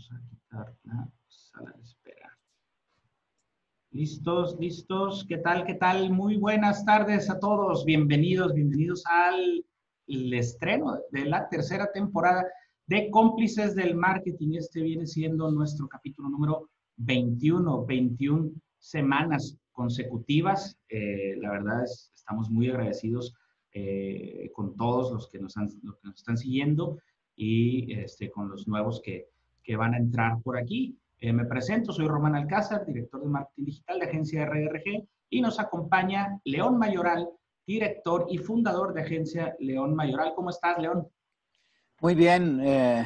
A quitar la sala de espera. Listos, listos. ¿Qué tal? ¿Qué tal? Muy buenas tardes a todos. Bienvenidos, bienvenidos al estreno de la tercera temporada de Cómplices del Marketing. Este viene siendo nuestro capítulo número 21, 21 semanas consecutivas. Eh, la verdad es, estamos muy agradecidos eh, con todos los que, nos los que nos están siguiendo y este, con los nuevos que, que van a entrar por aquí. Eh, me presento, soy Román Alcázar, director de marketing digital de agencia RRG y nos acompaña León Mayoral, director y fundador de agencia León Mayoral. ¿Cómo estás, León? Muy bien, eh,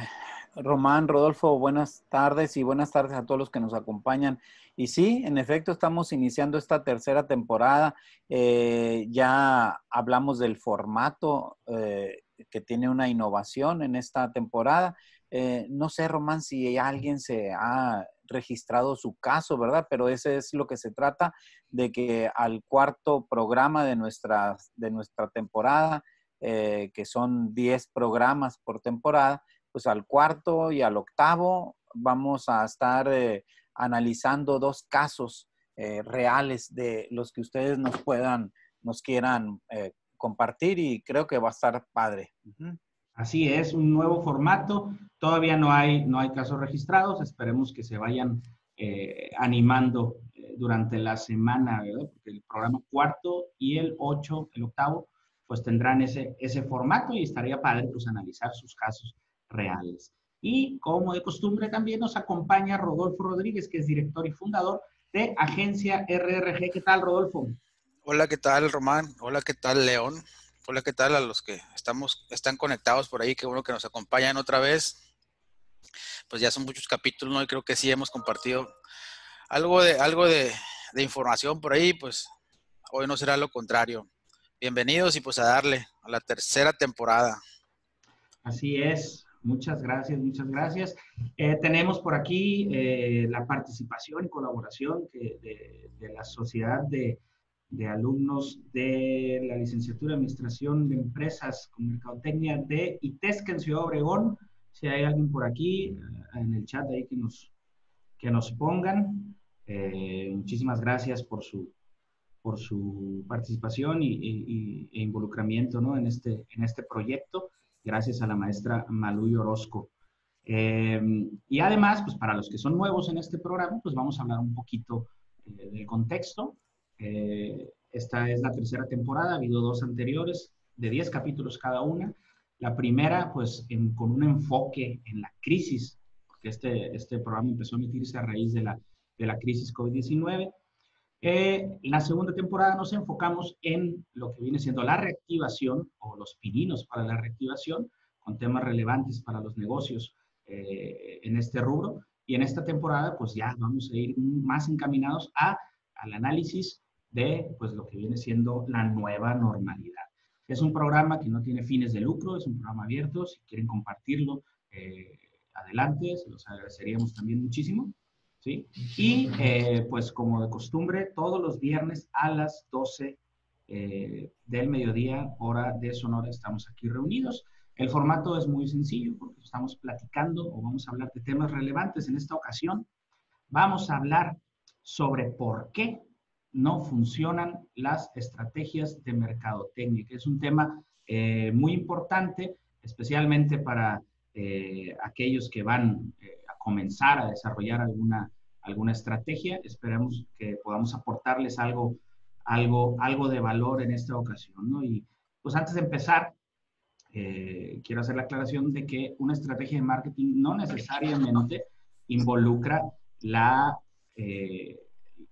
Román, Rodolfo, buenas tardes y buenas tardes a todos los que nos acompañan. Y sí, en efecto, estamos iniciando esta tercera temporada. Eh, ya hablamos del formato que tiene una innovación en esta temporada eh, no sé, Román, si alguien se ha registrado su caso, ¿verdad? Pero ese es lo que se trata, de que al cuarto programa de nuestra, de nuestra temporada, eh, que son 10 programas por temporada, pues al cuarto y al octavo vamos a estar eh, analizando dos casos reales de los que ustedes nos puedan, nos quieran compartir y creo que va a estar padre. Así es, un nuevo formato. Todavía no hay, no hay casos registrados. Esperemos que se vayan eh, animando eh, durante la semana, ¿verdad? Porque el programa cuarto y el ocho, el octavo, pues tendrán ese, ese formato y estaría padre pues analizar sus casos reales. Y como de costumbre también nos acompaña Rodolfo Rodríguez, que es director y fundador de Agencia RRG. ¿Qué tal, Rodolfo? Hola, ¿qué tal, Román? Hola, ¿qué tal, León? Hola, ¿qué tal a los que estamos, están conectados por ahí? Qué bueno que nos acompañan otra vez. Pues ya son muchos capítulos, ¿no? Y creo que sí hemos compartido algo de, algo de, información por ahí, pues hoy no será lo contrario. Bienvenidos y pues a darle a la tercera temporada. Así es, muchas gracias, muchas gracias. Eh, tenemos por aquí eh, la participación y colaboración de la Sociedad de de alumnos de la licenciatura de Administración de Empresas con Mercadotecnia de ITESC en Ciudad Obregón. Si hay alguien por aquí eh, en el chat ahí que nos, que nos pongan. Eh, muchísimas gracias por su, por su participación y, e involucramiento ¿no? en, este, en este proyecto. Gracias a la maestra Maluy Orozco. Eh, y además, pues para los que son nuevos en este programa, pues vamos a hablar un poquito del contexto eh, esta es la tercera temporada, ha habido dos anteriores de 10 capítulos cada una. La primera, pues, con un enfoque en la crisis, porque este, este programa empezó a emitirse a raíz de la, de la crisis COVID-19. Eh, en la segunda temporada nos enfocamos en lo que viene siendo la reactivación o los pininos para la reactivación, con temas relevantes para los negocios eh, en este rubro. Y en esta temporada, pues ya vamos a ir más encaminados a, al análisis de pues, lo que viene siendo la nueva normalidad. Es un programa que no tiene fines de lucro, es un programa abierto. Si quieren compartirlo, eh, adelante, se los agradeceríamos también muchísimo. ¿sí? Y eh, pues como de costumbre, todos los viernes a las 12 eh, del mediodía, hora de Sonora, estamos aquí reunidos. El formato es muy sencillo porque estamos platicando o vamos a hablar de temas relevantes. En esta ocasión vamos a hablar sobre por qué no funcionan las estrategias de mercadotecnia, que es un tema eh, muy importante, especialmente para eh, aquellos que van eh, a comenzar a desarrollar alguna, alguna estrategia. Esperamos que podamos aportarles algo, algo, algo de valor en esta ocasión. ¿no? Y pues antes de empezar, quiero hacer la aclaración de que una estrategia de marketing no necesariamente involucra la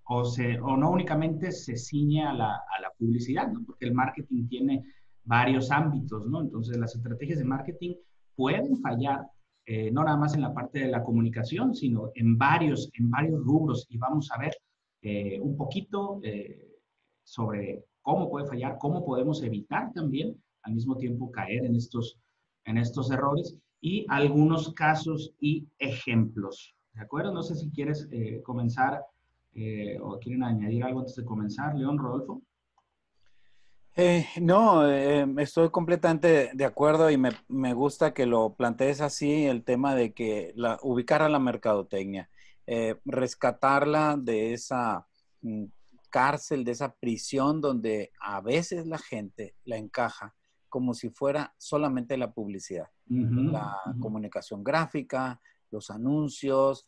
o, se, o no únicamente se ciñe a la, a la publicidad, ¿no? porque el marketing tiene varios ámbitos, ¿no? Entonces las estrategias de marketing pueden fallar eh, no nada más en la parte de la comunicación, sino en varios, en varios rubros y vamos a ver eh, un poquito eh, sobre cómo puede fallar, cómo podemos evitar también al mismo tiempo caer en estos, en estos errores y algunos casos y ejemplos. ¿De acuerdo? No sé si quieres comenzar eh, ¿O quieren añadir algo antes de comenzar? León, Rodolfo. Eh, no, eh, estoy completamente de acuerdo y me, gusta que lo plantees así, el tema de que la, ubicar a la mercadotecnia, eh, rescatarla de esa mm, cárcel, de esa prisión donde a veces la gente la encaja como si fuera solamente la publicidad, la comunicación gráfica, los anuncios,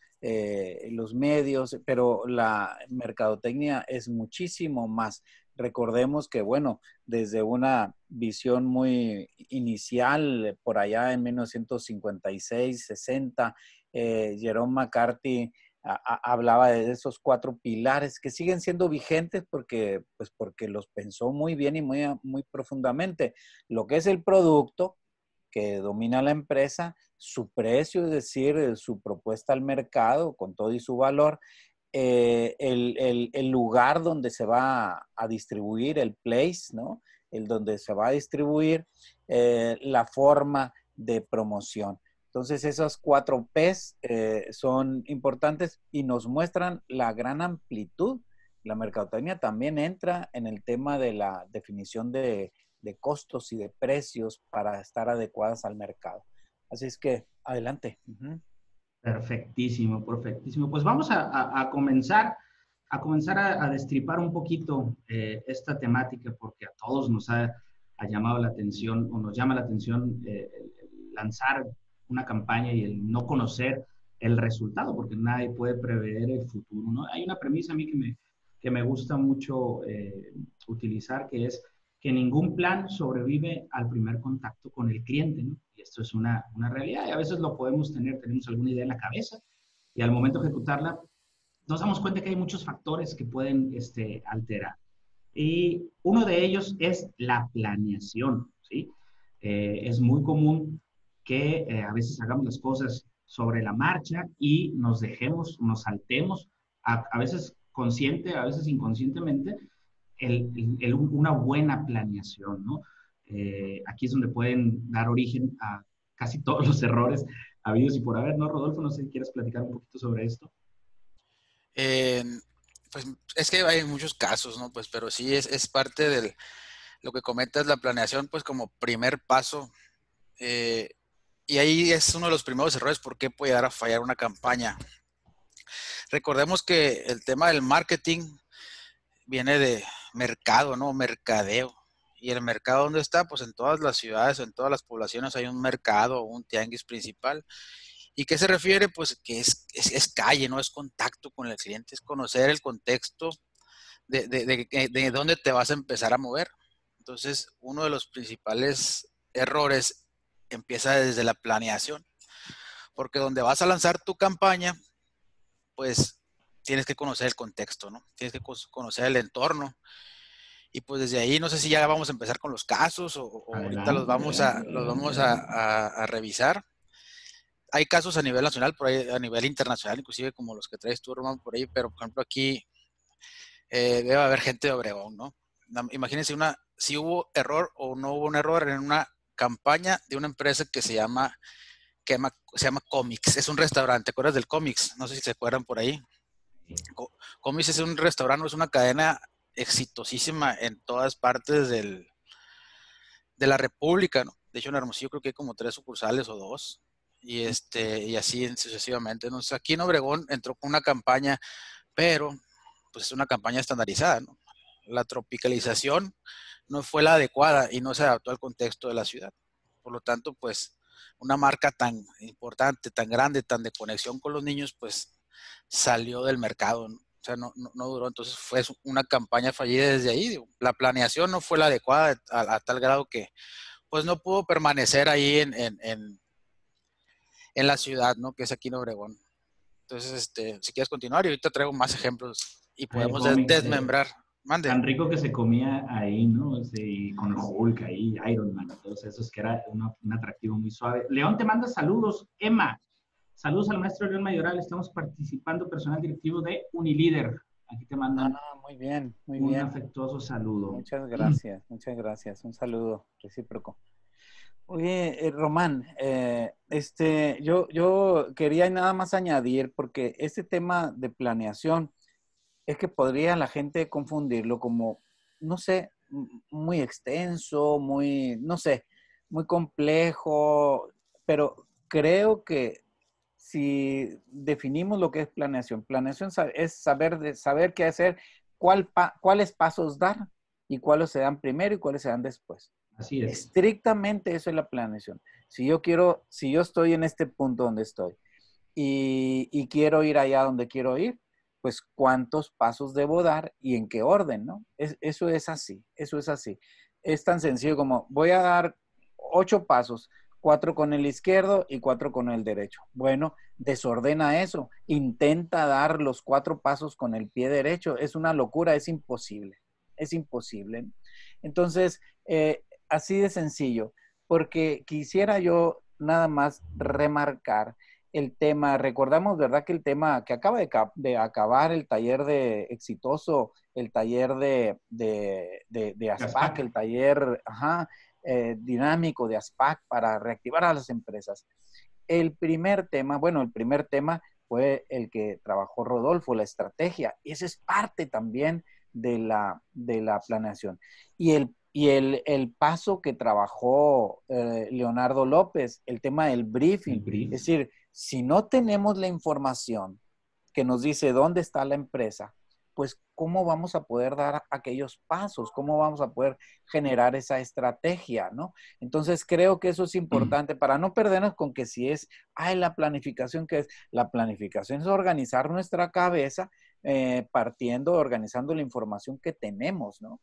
los medios, pero la mercadotecnia es muchísimo más. Recordemos que, bueno, desde una visión muy inicial, por allá en 1956, 60, eh, Jerome McCarthy hablaba de esos cuatro pilares que siguen siendo vigentes porque, pues porque los pensó muy bien y muy, muy profundamente. Lo que es el producto que domina la empresa, su precio, es decir, su propuesta al mercado con todo y su valor, eh, el, lugar donde se va a distribuir, el place, ¿no? El donde se va a distribuir, eh, la forma de promoción. Entonces, esas cuatro P's eh, son importantes y nos muestran la gran amplitud. La mercadotecnia también entra en el tema de la definición de, costos y de precios para estar adecuadas al mercado. Así es que, adelante. Perfectísimo, perfectísimo. Pues vamos a, comenzar, a comenzar a, destripar un poquito eh, esta temática porque a todos nos ha, llamado la atención o nos llama la atención eh, lanzar una campaña y el no conocer el resultado, porque nadie puede prever el futuro. ¿no? Hay una premisa a mí que me, que me gusta mucho eh, utilizar, que es que ningún plan sobrevive al primer contacto con el cliente. ¿no? esto es una, una realidad y a veces lo podemos tener, tenemos alguna idea en la cabeza y al momento de ejecutarla nos damos cuenta que hay muchos factores que pueden este, alterar. Y uno de ellos es la planeación, ¿sí? Eh, es muy común que eh, a veces hagamos las cosas sobre la marcha y nos dejemos, nos saltemos, a veces consciente, a veces inconscientemente, el, una buena planeación, ¿no? Eh, aquí es donde pueden dar origen a casi todos los errores habidos y por haber, ¿no, Rodolfo? No sé si quieres platicar un poquito sobre esto. pues es que hay muchos casos, ¿no? Pues, pero sí es, es parte de lo que comentas, la planeación, pues como primer paso. Eh, y ahí es uno de los primeros errores, ¿por qué puede dar a fallar una campaña? Recordemos que el tema del marketing viene de mercado, ¿no? Mercadeo. ¿Y el mercado dónde está? Pues en todas las ciudades, en todas las poblaciones hay un mercado o un tianguis principal. ¿Y qué se refiere? Pues que es, calle, no es contacto con el cliente, es conocer el contexto de, de, de, dónde te vas a empezar a mover. Entonces, uno de los principales errores empieza desde la planeación, porque donde vas a lanzar tu campaña, pues tienes que conocer el contexto, ¿no? Tienes que conocer el entorno. Y pues desde ahí no sé si ya vamos a empezar con los casos o, ahorita los vamos, a, los vamos a, revisar. Hay casos a nivel nacional, por ahí, a nivel internacional, inclusive como los que traes tú, Román, por ahí, pero por ejemplo aquí eh, debe haber gente de Obregón, ¿no? Imagínense una, si hubo error o no hubo un error en una campaña de una empresa que se llama, que se llama Comics. Es un restaurante, ¿te acuerdas del Comics? No sé si se acuerdan por ahí. Comics es un restaurante, es una cadena exitosísima en todas partes del, de la República. De hecho, en Hermosillo creo que hay como tres sucursales o dos, y, este, y así sucesivamente. Entonces, aquí en Obregón entró con una campaña, pero pues es una campaña estandarizada. La tropicalización no fue la adecuada y no se adaptó al contexto de la ciudad. Por lo tanto, pues una marca tan importante, tan grande, tan de conexión con los niños, pues salió del mercado. ¿no? O sea, no, no, duró. Entonces fue una campaña fallida desde ahí. La planeación no fue la adecuada a, tal grado que pues no pudo permanecer ahí en, en, en, la ciudad, ¿no? Que es aquí en Obregón. Entonces, este, si quieres continuar, y ahorita traigo más ejemplos y podemos desmembrar. Mande. Tan rico que se comía ahí, ¿no? Sí, con Hulk ahí, Iron Man, todos esos, que era un atractivo muy suave. León te manda saludos. Emma, Saludos al maestro León Mayoral, estamos participando personal directivo de Unilíder. Aquí te mandan ah, muy bien, muy un bien. afectuoso saludo. Muchas gracias, muchas gracias. Un saludo recíproco. Oye, eh, Román, eh, este, yo, yo quería nada más añadir, porque este tema de planeación es que podría la gente confundirlo como, no sé, muy extenso, muy, no sé, muy complejo, pero creo que si definimos lo que es planeación, planeación es saber, de, saber qué hacer, cuál cuáles pasos dar y cuáles se dan primero y cuáles se dan después. Así es. Estrictamente eso es la planeación. Si yo quiero, si yo estoy en este punto donde estoy y, quiero ir allá donde quiero ir, pues cuántos pasos debo dar y en qué orden, ¿no? eso es así, eso es así. Es tan sencillo como voy a dar ocho pasos, cuatro con el izquierdo y cuatro con el derecho. Bueno, desordena eso, intenta dar los cuatro pasos con el pie derecho. Es una locura, es imposible, es imposible. Entonces, eh, así de sencillo, porque quisiera yo nada más remarcar el tema, recordamos, ¿verdad? Que el tema que acaba de, acabar el taller de exitoso, el taller de, de, de, ASPAC, el taller eh, dinámico de ASPAC para reactivar a las empresas. El primer tema, bueno, el primer tema fue el que trabajó Rodolfo, la estrategia, y ese es parte también de la, de la planeación. Y el y el, paso que trabajó eh, Leonardo López, el tema del briefing. Es decir, si no tenemos la información que nos dice dónde está la empresa, pues cómo vamos a poder dar aquellos pasos, cómo vamos a poder generar esa estrategia, ¿no? Entonces creo que eso es importante para no perdernos con que si es, ay, la planificación que es, la planificación es organizar nuestra cabeza eh, partiendo, organizando la información que tenemos, ¿no?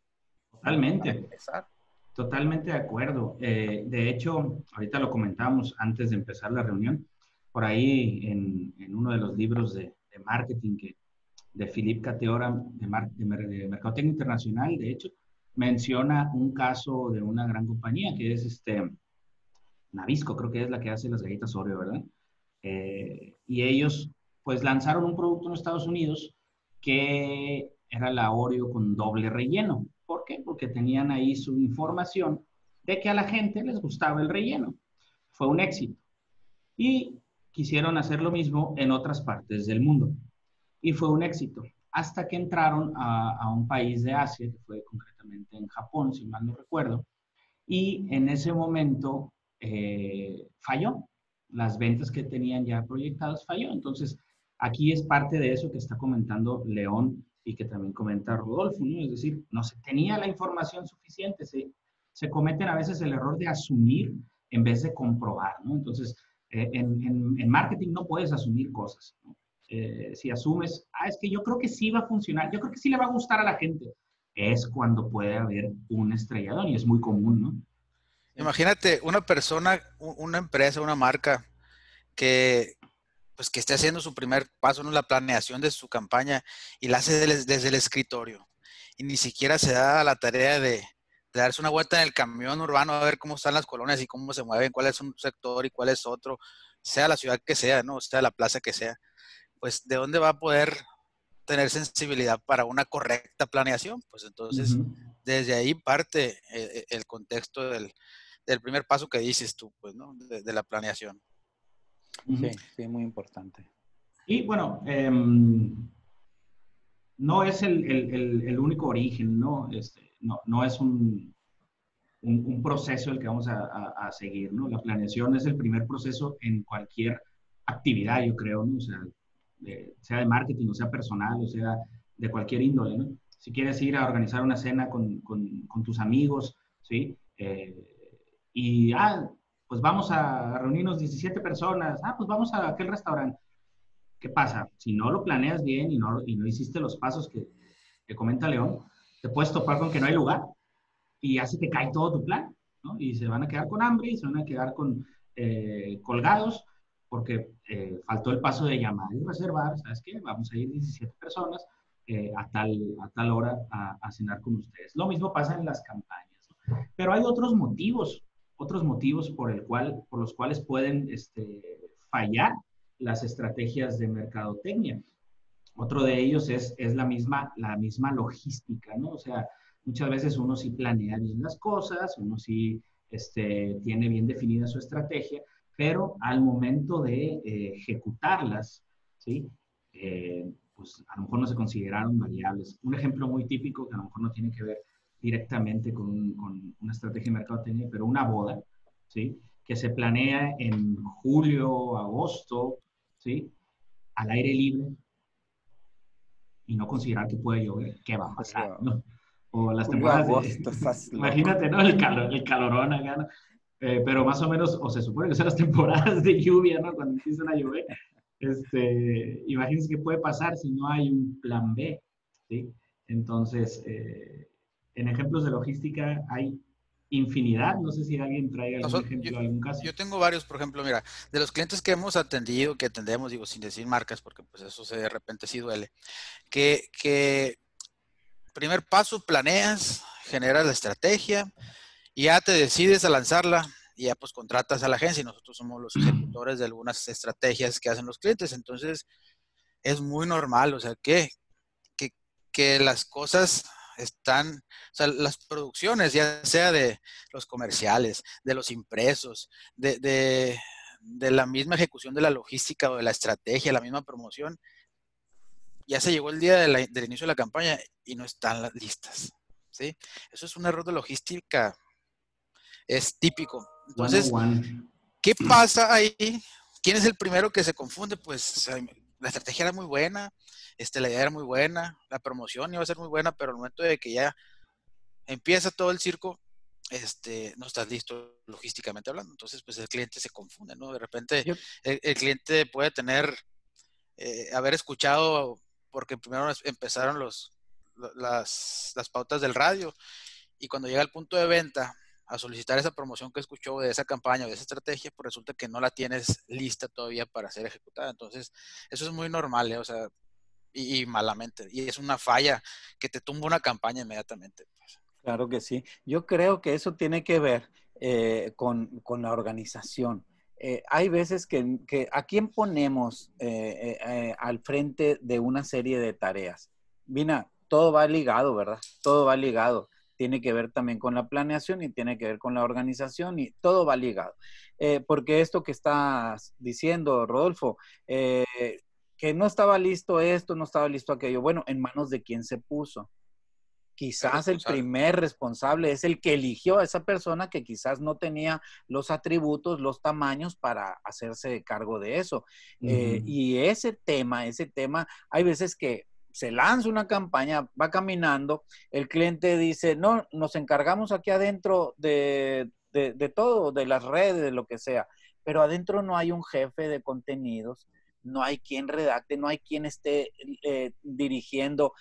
Totalmente. Totalmente de acuerdo. Eh, de hecho, ahorita lo comentábamos antes de empezar la reunión, por ahí en, en uno de los libros de, de marketing que, de Philippe Cateora, de, de, Mercadotecnia Internacional, de hecho, menciona un caso de una gran compañía que es este, Navisco, creo que es la que hace las galletas Oreo, ¿verdad? Eh, y ellos, pues, lanzaron un producto en Estados Unidos que era la Oreo con doble relleno. ¿Por qué? Porque tenían ahí su información de que a la gente les gustaba el relleno. Fue un éxito. Y quisieron hacer lo mismo en otras partes del mundo. Y fue un éxito. Hasta que entraron a, un país de Asia, que fue concretamente en Japón, si mal no recuerdo. Y en ese momento eh, falló. Las ventas que tenían ya proyectadas falló. Entonces, aquí es parte de eso que está comentando León y que también comenta Rodolfo, ¿no? Es decir, no se tenía la información suficiente, se, se cometen a veces el error de asumir en vez de comprobar. Entonces, eh, en, en, marketing no puedes asumir cosas. Eh, si asumes, ah, es que yo creo que sí va a funcionar, yo creo que sí le va a gustar a la gente, es cuando puede haber un estrellador y es muy común, ¿no? Imagínate una persona, una empresa, una marca que, pues que esté haciendo su primer paso en la planeación de su campaña y la hace desde, el escritorio. Y ni siquiera se da la tarea de, darse una vuelta en el camión urbano a ver cómo están las colonias y cómo se mueven, cuál es un sector y cuál es otro, sea la ciudad que sea, ¿no? sea la plaza que sea. Pues, ¿de dónde va a poder tener sensibilidad para una correcta planeación? Pues entonces, desde ahí parte eh, eh, el, contexto del, primer paso que dices tú, pues, ¿no? de la planeación. Sí, sí, muy importante. Y bueno, em, no es el, único origen, ¿no? Este, no, no es un, un, proceso el que vamos a, seguir, ¿no? La planeación es el primer proceso en cualquier actividad, yo creo, ¿no? O sea, de, sea de marketing, o sea personal, o sea de cualquier índole, ¿no? Si quieres ir a organizar una cena con, con, con tus amigos, ¿sí? Eh, y, ah, pues vamos a reunirnos 17 personas, ah, pues vamos a aquel restaurante. ¿Qué pasa? Si no lo planeas bien y no, y no hiciste los pasos que, que comenta León, te puedes topar con que no hay lugar y así te cae todo tu plan, ¿no? Y se van a quedar con hambre y se van a quedar con eh, colgados porque eh, faltó el paso de llamar y reservar, ¿sabes qué? Vamos a ir 17 personas eh, a, tal, a tal hora a, a, cenar con ustedes. Lo mismo pasa en las campañas, ¿no? Pero hay otros motivos otros motivos por, el cual, por los cuales pueden este, fallar las estrategias de mercadotecnia. Otro de ellos es, es la, misma, la misma logística, ¿no? O sea, muchas veces uno sí planea bien las cosas, uno sí este, tiene bien definida su estrategia, pero al momento de eh, ejecutarlas, ¿sí? Eh, pues a lo mejor no se consideraron variables. Un ejemplo muy típico que a lo mejor no tiene que ver directamente con, con una estrategia de mercadotecnia, pero una boda, ¿sí? Que se planea en julio, agosto, ¿sí? Al aire libre y no considerar que puede llover, ¿qué va a pasar? ¿no? O las temporadas de, Imagínate, ¿no? El, calor, el calorón acá, ¿no? Eh, pero más o menos, o se supone que son las temporadas de lluvia, ¿no? Cuando empiezan a llover. Este, imagínense qué puede pasar si no hay un plan B, ¿sí? Entonces, eh, en ejemplos de logística hay infinidad. No sé si alguien traiga algún ejemplo, algún caso. Yo tengo varios, por ejemplo, mira, de los clientes que hemos atendido, que atendemos, digo, sin decir marcas, porque pues eso se de repente sí duele, que, que primer paso, planeas, generas la estrategia, y ya te decides a lanzarla y ya pues contratas a la agencia y nosotros somos los ejecutores de algunas estrategias que hacen los clientes. Entonces, es muy normal, o sea, que, que, que las cosas están, o sea, las producciones, ya sea de los comerciales, de los impresos, de, de, de la misma ejecución de la logística o de la estrategia, la misma promoción, ya se llegó el día del inicio de la campaña y no están las listas. ¿sí? Eso es un error de logística, es típico. Entonces, ¿qué pasa ahí? ¿Quién es el primero que se confunde? Pues la estrategia era muy buena, este, la idea era muy buena, la promoción iba a ser muy buena, pero al momento de que ya empieza todo el circo, este, no estás listo logísticamente hablando. Entonces, pues el cliente se confunde, ¿no? De repente el, cliente puede tener, eh, haber escuchado, porque primero empezaron los, las, las pautas del radio, y cuando llega al punto de venta, a solicitar esa promoción que escuchó de esa campaña o de esa estrategia, pues resulta que no la tienes lista todavía para ser ejecutada. Entonces, eso es muy normal, ¿eh? o sea, y, malamente. Y es una falla que te tumba una campaña inmediatamente. Pues. Claro que sí. Yo creo que eso tiene que ver eh, con, con, la organización. Eh, hay veces que, que, a quién ponemos al frente de una serie de tareas. Vina, todo va ligado, ¿verdad? Todo va ligado tiene que ver también con la planeación y tiene que ver con la organización y todo va ligado. Eh, porque esto que estás diciendo, Rodolfo, eh, que no estaba listo esto, no estaba listo aquello, bueno, en manos de quién se puso. Quizás el, primer responsable es el que eligió a esa persona que quizás no tenía los atributos, los tamaños para hacerse cargo de eso. Eh, y ese tema, ese tema, hay veces que se lanza una campaña, va caminando, el cliente dice, no, nos encargamos aquí adentro de, todo, de las redes, de lo que sea, pero adentro no hay un jefe de contenidos, no hay quien redacte, no hay quien esté eh, dirigiendo.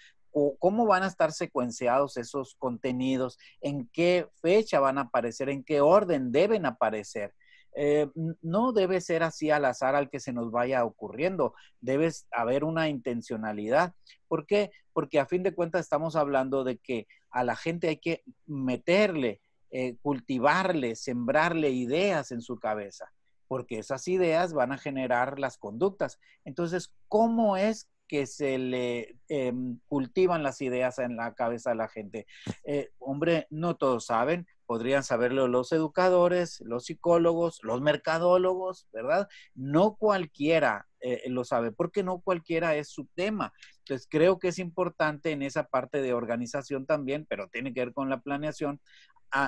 Cómo van a estar secuenciados esos contenidos, en qué fecha van a aparecer, en qué orden deben aparecer. Eh, no debe ser así al azar al que se nos vaya ocurriendo. Debe haber una intencionalidad. ¿Por qué? Porque a fin de cuentas estamos hablando de que a la gente hay que meterle, eh, cultivarle, sembrarle ideas en su cabeza, porque esas ideas van a generar las conductas. Entonces, ¿cómo es que se le em, cultivan las ideas en la cabeza de la gente. Eh, hombre, no todos saben, podrían saberlo los educadores, los psicólogos, los mercadólogos, ¿verdad? No cualquiera eh, lo sabe, porque no cualquiera es su tema. Entonces, creo que es importante en esa parte de organización también, pero tiene que ver con la planeación,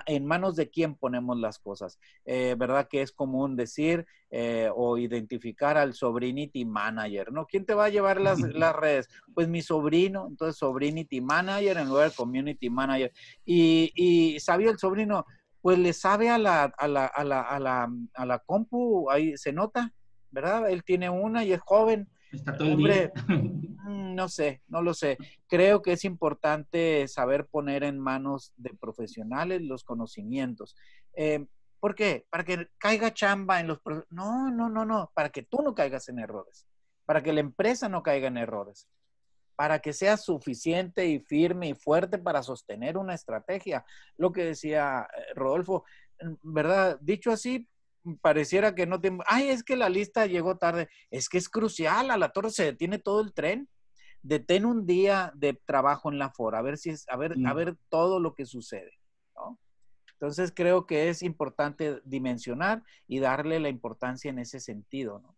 en manos de quién ponemos las cosas. Eh, ¿Verdad que es común decir eh, o identificar al sobrinity manager, ¿no? ¿Quién te va a llevar las, las, redes? Pues mi sobrino, entonces sobrinity manager en lugar de community manager. Y, y sabía el sobrino, pues le sabe a la, a la, a la, a la, a la compu, ahí se nota, ¿verdad? Él tiene una y es joven. Está todo día. Mm, no sé, no lo sé. Creo que es importante saber poner en manos de profesionales los conocimientos. Eh, ¿Por qué? Para que caiga chamba en los... No, no, no, no. Para que tú no caigas en errores. Para que la empresa no caiga en errores. Para que sea suficiente y firme y fuerte para sostener una estrategia. Lo que decía eh, Rodolfo, ¿verdad? Dicho así, pareciera que no tiene, ay, es que la lista llegó tarde, es que es crucial, a la torre se detiene todo el tren. Detén un día de trabajo en la fora, a ver si es, a ver, a ver todo lo que sucede, Entonces creo que es importante dimensionar y darle la importancia en ese sentido, ¿no?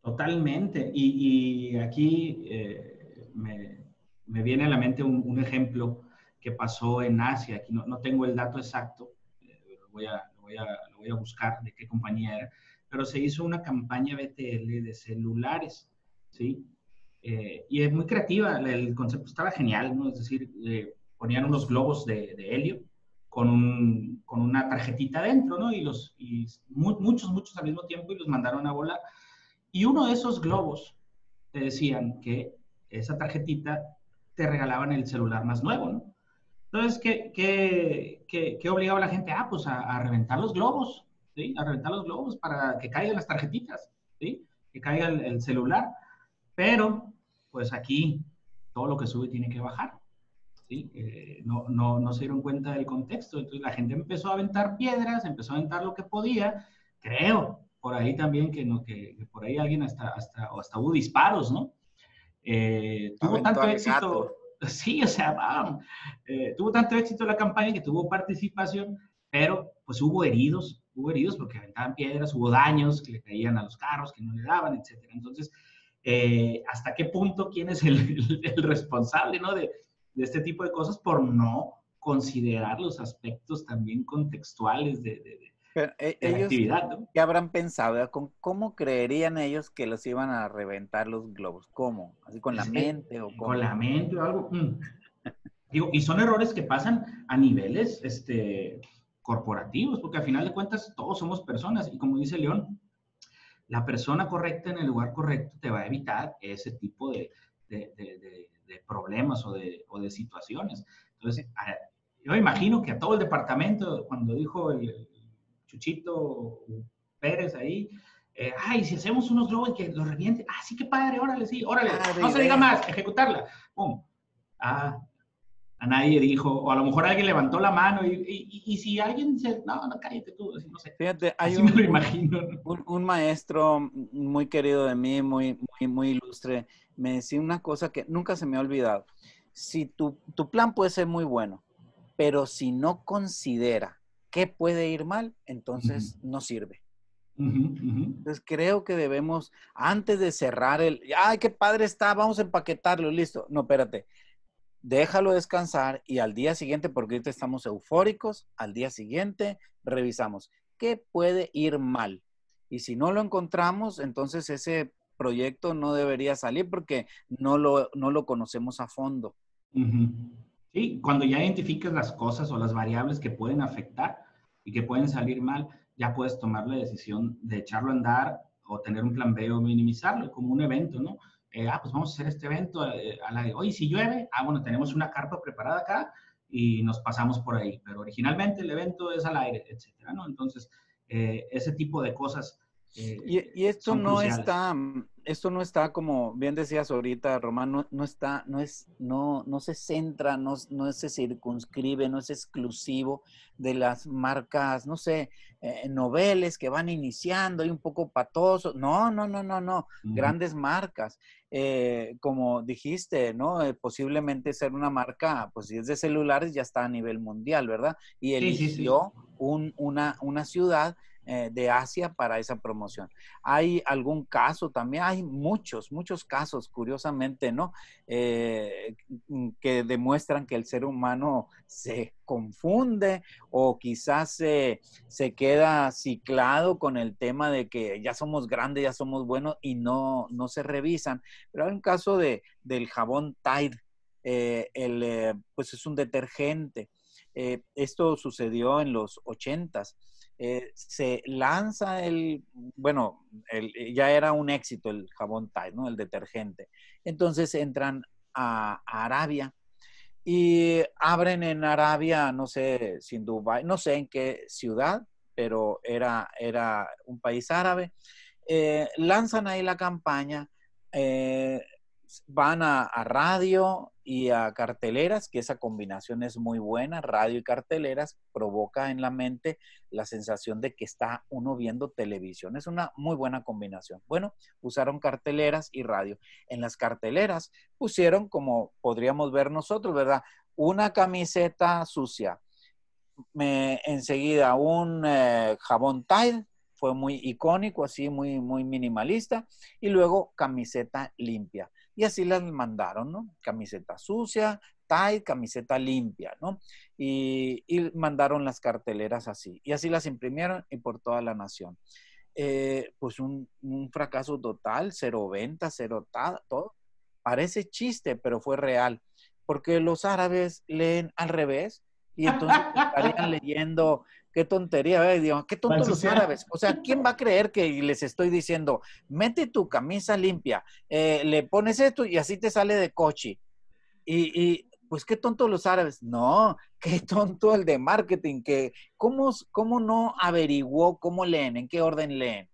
Totalmente. Y, aquí eh, me, viene a la mente un, ejemplo que pasó en Asia. Aquí no, no tengo el dato exacto, eh, voy a, voy a, lo, voy a, buscar de qué compañía era, pero se hizo una campaña BTL de celulares, ¿sí? Eh, y es muy creativa, el concepto estaba genial, ¿no? Es decir, eh, ponían unos globos de, de helio con, un, con, una tarjetita dentro, ¿no? Y, los, muchos, muchos al mismo tiempo y los mandaron a volar. Y uno de esos globos te decían que esa tarjetita te regalaban el celular más nuevo, ¿no? Entonces, ¿qué, qué, qué, qué obligaba a la gente? Ah, pues a, a, reventar los globos, ¿sí? A reventar los globos para que caigan las tarjetitas, ¿sí? Que caiga el, el celular. Pero, pues aquí, todo lo que sube tiene que bajar, ¿sí? Eh, no, no, no se dieron cuenta del contexto. Entonces, la gente empezó a aventar piedras, empezó a aventar lo que podía. Creo, por ahí también, que, no, que, que por ahí alguien hasta, hasta, o hasta hubo disparos, ¿no? Eh, tuvo tanto éxito, sí, o sea, eh, tuvo tanto éxito la campaña que tuvo participación, pero pues hubo heridos, hubo heridos porque aventaban piedras, hubo daños que le caían a los carros, que no le daban, etcétera. Entonces, eh, ¿hasta qué punto quién es el, el, el responsable, no? De, de, este tipo de cosas por no considerar los aspectos también contextuales de, de pero, eh, ellos, actividad, ¿no? ¿Qué habrán pensado? ¿Cómo creerían ellos que los iban a reventar los globos? ¿Cómo? ¿Así con la es mente o Con la mente o algo. Mm. Digo, y son errores que pasan a niveles este, corporativos, porque al final de cuentas todos somos personas y como dice León, la persona correcta en el lugar correcto te va a evitar ese tipo de, de, de, de problemas o, o de, situaciones. Entonces, a, yo imagino que a todo el departamento, cuando dijo el, Chuchito Pérez ahí. Eh, ay, si hacemos unos globos que los reviente. Ah, sí, qué padre, órale, sí, órale. Padre, no se diga más, ejecutarla. Pum. Ah, a nadie dijo, o a lo mejor alguien levantó la mano y, y, y si alguien dice, no, no, cállate tú, así, no sé. Fíjate, hay así un, me lo imagino. Un, un, maestro muy querido de mí, muy, muy, muy ilustre, me decía una cosa que nunca se me ha olvidado. Si tu, tu plan puede ser muy bueno, pero si no considera qué puede ir mal, entonces uh -huh. no sirve. Uh -huh. Entonces creo que debemos, antes de cerrar el, ay, qué padre está, vamos a empaquetarlo, listo. No, espérate, déjalo descansar y al día siguiente, porque ahorita estamos eufóricos, al día siguiente revisamos qué puede ir mal. Y si no lo encontramos, entonces ese proyecto no debería salir porque no lo, no lo conocemos a fondo. Uh -huh. Sí, cuando ya identificas las cosas o las variables que pueden afectar y que pueden salir mal, ya puedes tomar la decisión de echarlo a andar o tener un plan B o minimizarlo, como un evento, ¿no? Eh, ah, pues vamos a hacer este evento eh, a la de, si llueve, ah, bueno, tenemos una carpa preparada acá y nos pasamos por ahí, pero originalmente el evento es al aire, etcétera, ¿no? Entonces, eh, ese tipo de cosas. Eh, y, y, esto no cruciales. está, esto no está como bien decías ahorita, Román, no, no, está, no es, no, no se centra, no, no se circunscribe, no es exclusivo de las marcas, no sé, eh, noveles que van iniciando y un poco patosos. No, no, no, no, no. Uh -huh. Grandes marcas. Eh, como dijiste, ¿no? Eh, posiblemente ser una marca, pues si es de celulares, ya está a nivel mundial, ¿verdad? Y eligió sí, sí, sí. Un, una, una ciudad eh, de Asia para esa promoción. ¿Hay algún caso también? Hay muchos, muchos casos, curiosamente, ¿no? Eh, que demuestran que el ser humano se confunde o quizás se, se queda ciclado con el tema de que ya somos grandes, ya somos buenos y no, no se revisan. Pero hay un caso de, del jabón Tide, eh, el, eh, pues es un detergente. Eh, esto sucedió en los ochentas. Eh, se lanza el, bueno, el, ya era un éxito el jabón Tide, ¿no? El detergente. Entonces entran a, Arabia y abren en Arabia, no sé, sin Dubai, no sé en qué ciudad, pero era, era un país árabe. Eh, lanzan ahí la campaña, eh, van a, radio y a carteleras, que esa combinación es muy buena, radio y carteleras, provoca en la mente la sensación de que está uno viendo televisión. Es una muy buena combinación. Bueno, usaron carteleras y radio. En las carteleras pusieron, como podríamos ver nosotros, ¿verdad? Una camiseta sucia. Enseguida un eh, jabón Tide, fue muy icónico, así muy, muy minimalista, y luego camiseta limpia. Y así las mandaron, ¿no? Camiseta sucia, Tide, camiseta limpia, ¿no? Y, mandaron las carteleras así. Y así las imprimieron y por toda la nación. Eh, pues un, fracaso total, cero venta, cero todo. Parece chiste, pero fue real. Porque los árabes leen al revés y entonces estarían leyendo qué tontería, digo, qué tontos los árabes. O sea, ¿quién va a creer que les estoy diciendo, mete tu camisa limpia, eh, le pones esto y así te sale de coche? Y, pues qué tonto los árabes. No, qué tonto el de marketing, que cómo, cómo no averiguó cómo leen, en qué orden leen.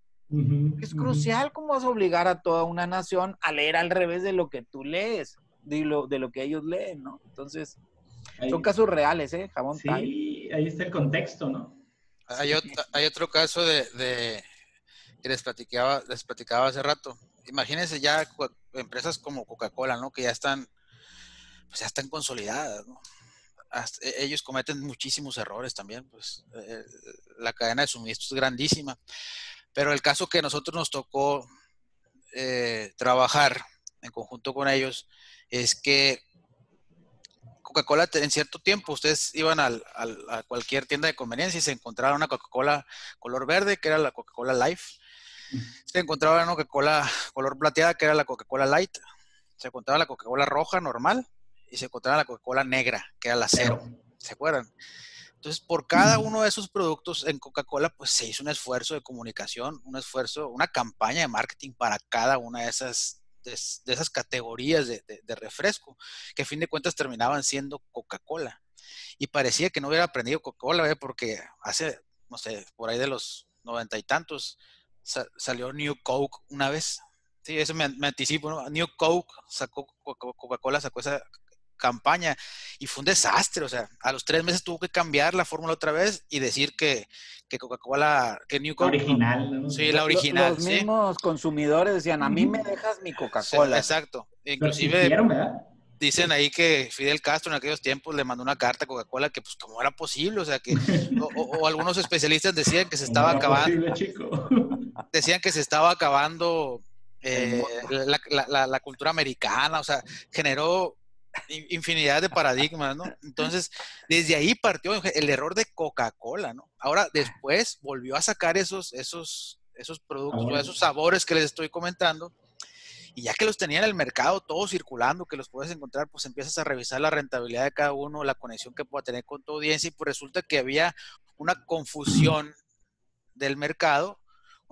es crucial cómo vas a obligar a toda una nación a leer al revés de lo que tú lees, de lo, de lo que ellos leen, ¿no? Entonces, son casos reales, ¿eh? Jabón Sí, ahí está el contexto, ¿no? Hay, otro, caso de, que les platicaba, les platicaba hace rato. Imagínense ya empresas como Coca-Cola, ¿no? Que ya están, pues ya están consolidadas, ¿no? E, ellos cometen muchísimos errores también, pues eh, la cadena de suministro es grandísima. Pero el caso que nosotros nos tocó eh, trabajar en conjunto con ellos es que Coca-Cola en cierto tiempo, ustedes iban al, a cualquier tienda de conveniencia y se encontraban una Coca-Cola color verde, que era la Coca-Cola Life. Se encontraba una Coca-Cola color plateada, que era la Coca-Cola Light. Se encontraba la Coca-Cola roja normal y se encontraba la Coca-Cola negra, que era la cero. ¿Se acuerdan? Entonces, por cada uno de esos productos en Coca-Cola, pues se hizo un esfuerzo de comunicación, un esfuerzo, una campaña de marketing para cada una de esas de, esas categorías de, refresco, que a fin de cuentas terminaban siendo Coca-Cola. Y parecía que no hubiera aprendido Coca-Cola, porque hace, no sé, por ahí de los noventa y tantos, salió New Coke una vez. Sí, eso me, anticipo, ¿no? New Coke sacó, Coca-Cola sacó esa campaña y fue un desastre, o sea, a los tres meses tuvo que cambiar la fórmula otra vez y decir que, que Coca-Cola, que New Coke. Original. Sí, la original. Los, mismos consumidores decían, a mí me dejas mi Coca-Cola. exacto. Inclusive dicen ahí que Fidel Castro en aquellos tiempos le mandó una carta a Coca-Cola que pues como era posible, o sea que, o, algunos especialistas decían que se estaba acabando. Decían que se estaba acabando eh, la, la, cultura americana, o sea, generó infinidad de paradigmas, ¿no? Entonces, desde ahí partió el error de Coca-Cola, ¿no? Ahora, después volvió a sacar esos, esos, esos productos, esos sabores que les estoy comentando, y ya que los tenía en el mercado, todos circulando, que los puedes encontrar, pues empiezas a revisar la rentabilidad de cada uno, la conexión que pueda tener con tu audiencia, y pues resulta que había una confusión del mercado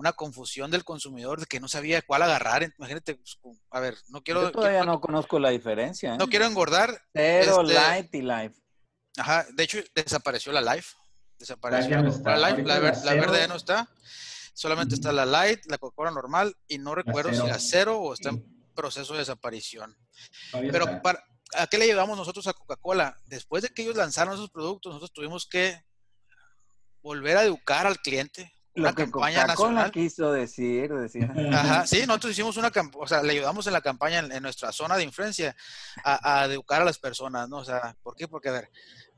una confusión del consumidor de que no sabía cuál agarrar. Imagínate, pues, a ver, no quiero... Yo todavía no conozco la diferencia. ¿eh? No quiero engordar. Cero, este, light y life. Ajá, de hecho desapareció la life. Desapareció la, life, la, verde ya no está. Solamente está la light, la Coca-Cola normal y no recuerdo si la cero o está en proceso de desaparición. Pero para, ¿a qué le llevamos nosotros a Coca-Cola? Después de que ellos lanzaron esos productos, nosotros tuvimos que volver a educar al cliente, una campaña nacional. quiso decir, decía. Ajá, sí, nosotros hicimos una campaña, o sea, le ayudamos en la campaña en, nuestra zona de influencia a, educar a las personas, ¿no? O sea, ¿por qué? Porque, a ver,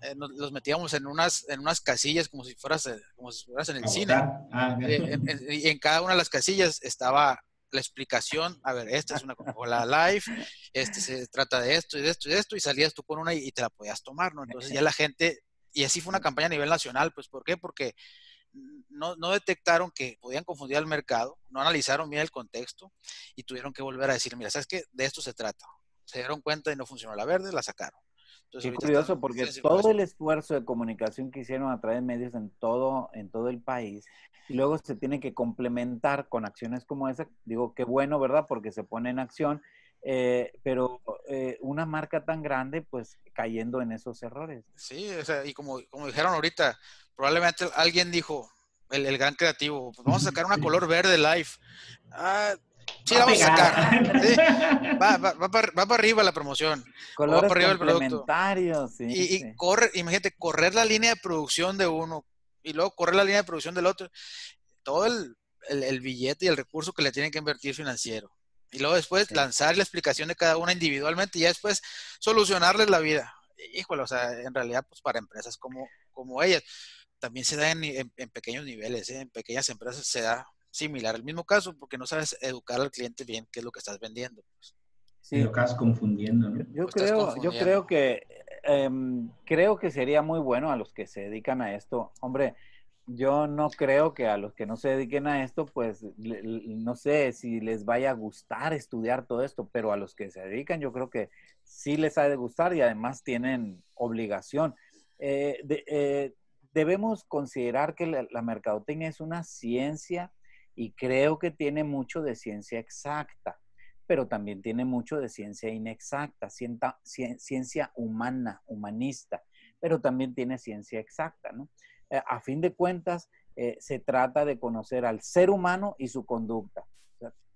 eh, nos, los metíamos en unas, en unas casillas como si fueras, eh, como si fueras en el cine. Ah, eh, y en cada una de las casillas estaba la explicación, a ver, esta es una Coca-Cola Live, este se trata de esto y de esto y de esto, y salías tú con una y, y te la podías tomar, ¿no? Entonces ya la gente, y así fue una campaña a nivel nacional, pues, ¿por qué? Porque no, no, detectaron que podían confundir al mercado, no analizaron bien el contexto y tuvieron que volver a decir, mira, ¿sabes qué? De esto se trata. Se dieron cuenta y no funcionó la verde, la sacaron. Entonces, Qué curioso, porque todo el esfuerzo de comunicación que hicieron a través de medios en todo, en todo el país, y luego se tiene que complementar con acciones como esa, digo, qué bueno, ¿verdad? Porque se pone en acción, eh, pero eh, una marca tan grande, pues cayendo en esos errores. Sí, o sea, y como, como dijeron ahorita, probablemente alguien dijo, el, el gran creativo, pues vamos a sacar una color verde live. Ah, sí, la vamos a sacar. Va, va, va, para, va, para, arriba la promoción. Colores va para arriba el producto. Sí, y, y corre, imagínate, correr la línea de producción de uno y luego correr la línea de producción del otro. Todo el, el, el billete y el recurso que le tienen que invertir financiero. Y luego después lanzar la explicación de cada una individualmente y ya después solucionarles la vida. Híjole, o sea, en realidad, pues para empresas como, como ellas también se da en, pequeños niveles, ¿eh? en pequeñas empresas se da similar el mismo caso porque no sabes educar al cliente bien qué es lo que estás vendiendo. Pues. Sí. Lo acabas confundiendo, ¿no? Yo, creo, yo creo que em, creo que sería muy bueno a los que se dedican a esto. Hombre, yo no creo que a los que no se dediquen a esto, pues no sé si les vaya a gustar estudiar todo esto, pero a los que se dedican yo creo que sí les ha de gustar y además tienen obligación. Eh, eh, debemos considerar que la, mercadotecnia es una ciencia y creo que tiene mucho de ciencia exacta pero también tiene mucho de ciencia inexacta, ciencia humana, humanista, pero también tiene ciencia exacta, ¿no? Eh, a fin de cuentas, eh, se trata de conocer al ser humano y su conducta.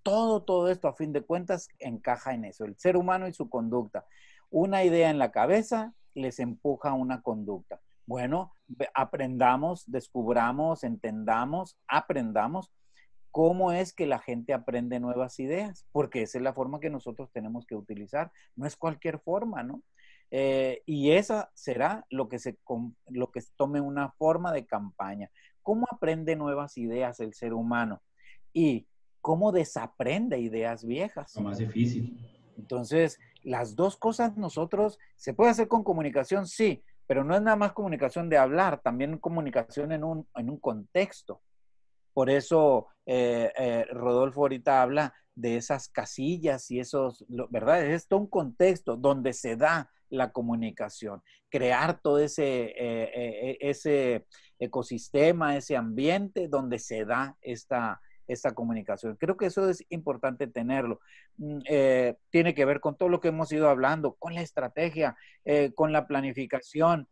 todo, todo esto, a fin de cuentas, encaja en eso, el ser humano y su conducta. Una idea en la cabeza les empuja a una conducta. Bueno, aprendamos, descubramos, entendamos, aprendamos cómo es que la gente aprende nuevas ideas, porque esa es la forma que nosotros tenemos que utilizar, no es cualquier forma, ¿no? Eh, y esa será lo que, se, lo que tome una forma de campaña. ¿Cómo aprende nuevas ideas el ser humano? Y cómo desaprende ideas viejas. Lo más difícil. Entonces, las dos cosas nosotros, ¿se puede hacer con comunicación? Sí, pero no es nada más comunicación de hablar, también comunicación en un, en un contexto. Por eso eh, eh, Rodolfo ahorita habla de esas casillas y esos, ¿verdad? Es todo un contexto donde se da la comunicación, crear todo ese, eh, ese ecosistema, ese ambiente donde se da esta, esta comunicación. Creo que eso es importante tenerlo. Mm, tiene que ver con todo lo que hemos ido hablando, con la estrategia, con la planificación,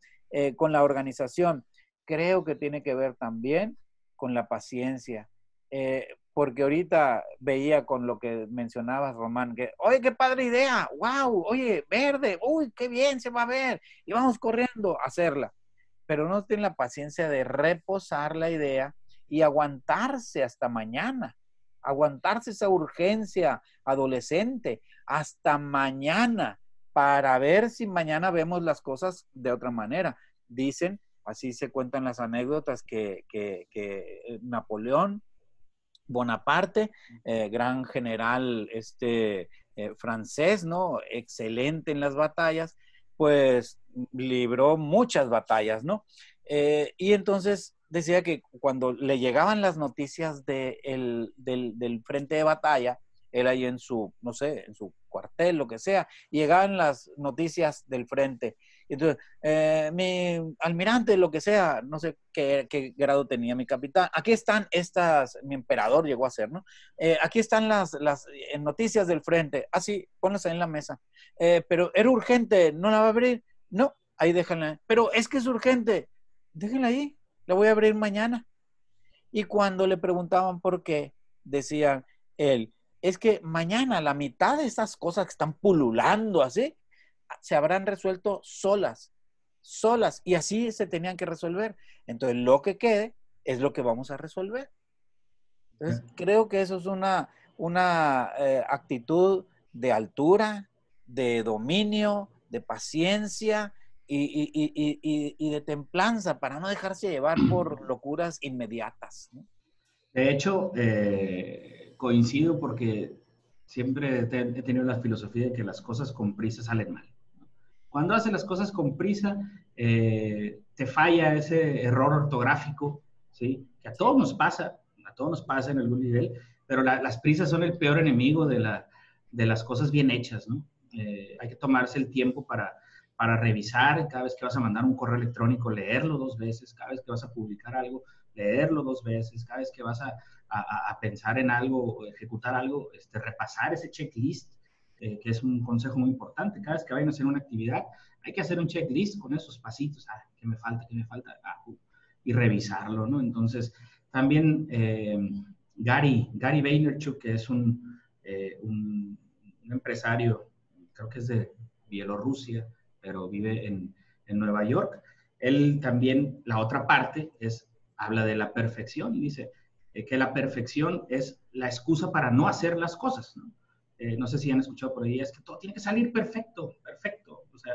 con la organización. Creo que tiene que ver también con la paciencia. Eh, porque ahorita veía con lo que mencionabas, Román, que, oye, qué padre idea, wow, oye, verde, uy, qué bien se va a ver, y vamos corriendo a hacerla. Pero no tienen la paciencia de reposar la idea y aguantarse hasta mañana, aguantarse esa urgencia adolescente hasta mañana para ver si mañana vemos las cosas de otra manera. Dicen Así se cuentan las anécdotas que, eh, Napoleón Bonaparte, eh, gran general este, eh, francés, ¿no? Excelente en las batallas, pues libró muchas batallas, ¿no? y entonces decía que cuando le llegaban las noticias del, del, frente de batalla, él ahí en su, no sé, en su cuartel, lo que sea, llegaban las noticias del frente entonces, eh, mi almirante, lo que sea, no sé qué, grado tenía mi capitán. Aquí están estas, mi emperador llegó a ser, ¿no? Eh, aquí están las, las noticias del frente. Así, ah, ponlas ahí en la mesa. Eh, pero era urgente, ¿no la va a abrir? No, ahí déjenla. Pero es que es urgente. Déjenla ahí, la voy a abrir mañana. Y cuando le preguntaban por qué, decían él, es que mañana la mitad de esas cosas que están pululando así, se habrán resuelto solas, solas, y así se tenían que resolver. Entonces, lo que quede es lo que vamos a resolver. Entonces, creo que eso es una, una eh, actitud de altura, de dominio, de paciencia y, y, de templanza para no dejarse llevar por locuras inmediatas. De hecho, eh, coincido porque siempre he tenido la filosofía de que las cosas con prisa salen mal. Cuando haces las cosas con prisa, eh, te falla ese error ortográfico, ¿sí? Que a todos nos pasa, a todos nos pasa en algún nivel, pero las prisas son el peor enemigo de, la, de las cosas bien hechas, ¿no? Eh, hay que tomarse el tiempo para, para revisar, cada vez que vas a mandar un correo electrónico, leerlo dos veces, cada vez que vas a publicar algo, leerlo dos veces, cada vez que vas a, a, pensar en algo ejecutar algo, este, repasar ese checklist eh, que es un consejo muy importante. Cada vez que vayan a hacer una actividad, hay que hacer un checklist con esos pasitos. Ah, ¿qué me falta? ¿Qué me falta? Ah, uh, y revisarlo, ¿no? Entonces, también eh, Gary, Gary Vaynerchuk, que es eh, un, un, empresario, creo que es de Bielorrusia, pero vive en, en Nueva York. Él también, la otra parte es, habla de la perfección y dice que la perfección es la excusa para no hacer las cosas, ¿no? Eh, no sé si han escuchado por ahí, es que todo tiene que salir perfecto, perfecto. O sea,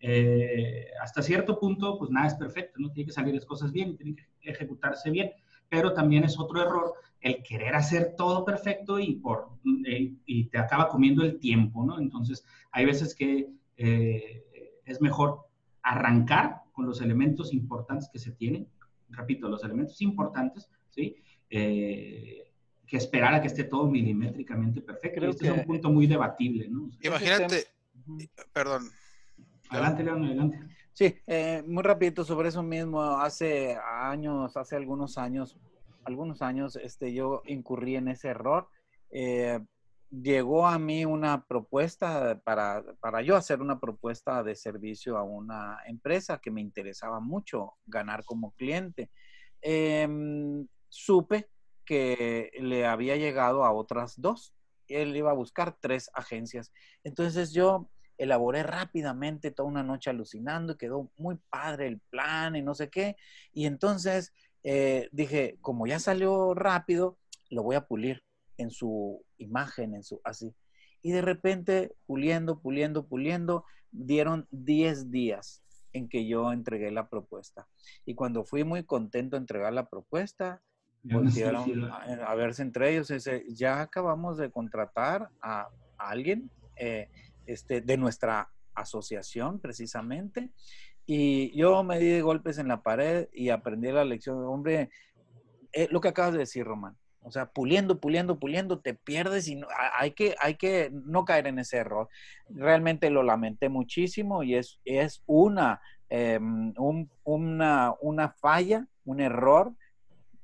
eh, hasta cierto punto, pues nada es perfecto, ¿no? Tiene que salir las cosas bien, tienen que ejecutarse bien. pero también es otro error el querer hacer todo perfecto y, por, eh, y te acaba comiendo el tiempo, ¿no? Entonces, hay veces que eh, es mejor arrancar con los elementos importantes que se tienen, repito, los elementos importantes, ¿sí? Eh, que esperar a que esté todo milimétricamente perfecto. este es un punto muy debatible, ¿no? Imagínate, perdón. Adelante, León, adelante. Sí, eh, muy rapidito sobre eso mismo. Hace años, hace algunos años, algunos años, este, yo incurrí en ese error. Eh, llegó a mí una propuesta para, para yo hacer una propuesta de servicio a una empresa que me interesaba mucho ganar como cliente. Em, supe que le había llegado a otras dos. Él iba a buscar tres agencias. Entonces yo elaboré rápidamente toda una noche alucinando, quedó muy padre el plan y no sé qué. Y entonces eh, dije, como ya salió rápido, lo voy a pulir en su imagen, en su así. Y de repente, puliendo, puliendo, puliendo, dieron 10 días en que yo entregué la propuesta. Y cuando fui muy contento de entregar la propuesta, volvieron a, verse entre ellos. Ese, ya acabamos de contratar a, alguien eh, este, de nuestra asociación, precisamente. Y yo me di de golpes en la pared y aprendí la lección. Hombre, eh, lo que acabas de decir, Román. O sea, puliendo, puliendo, puliendo, te pierdes y no, hay, que, hay que no caer en ese error. Realmente lo lamenté muchísimo y es, es una, em, una, una falla, un error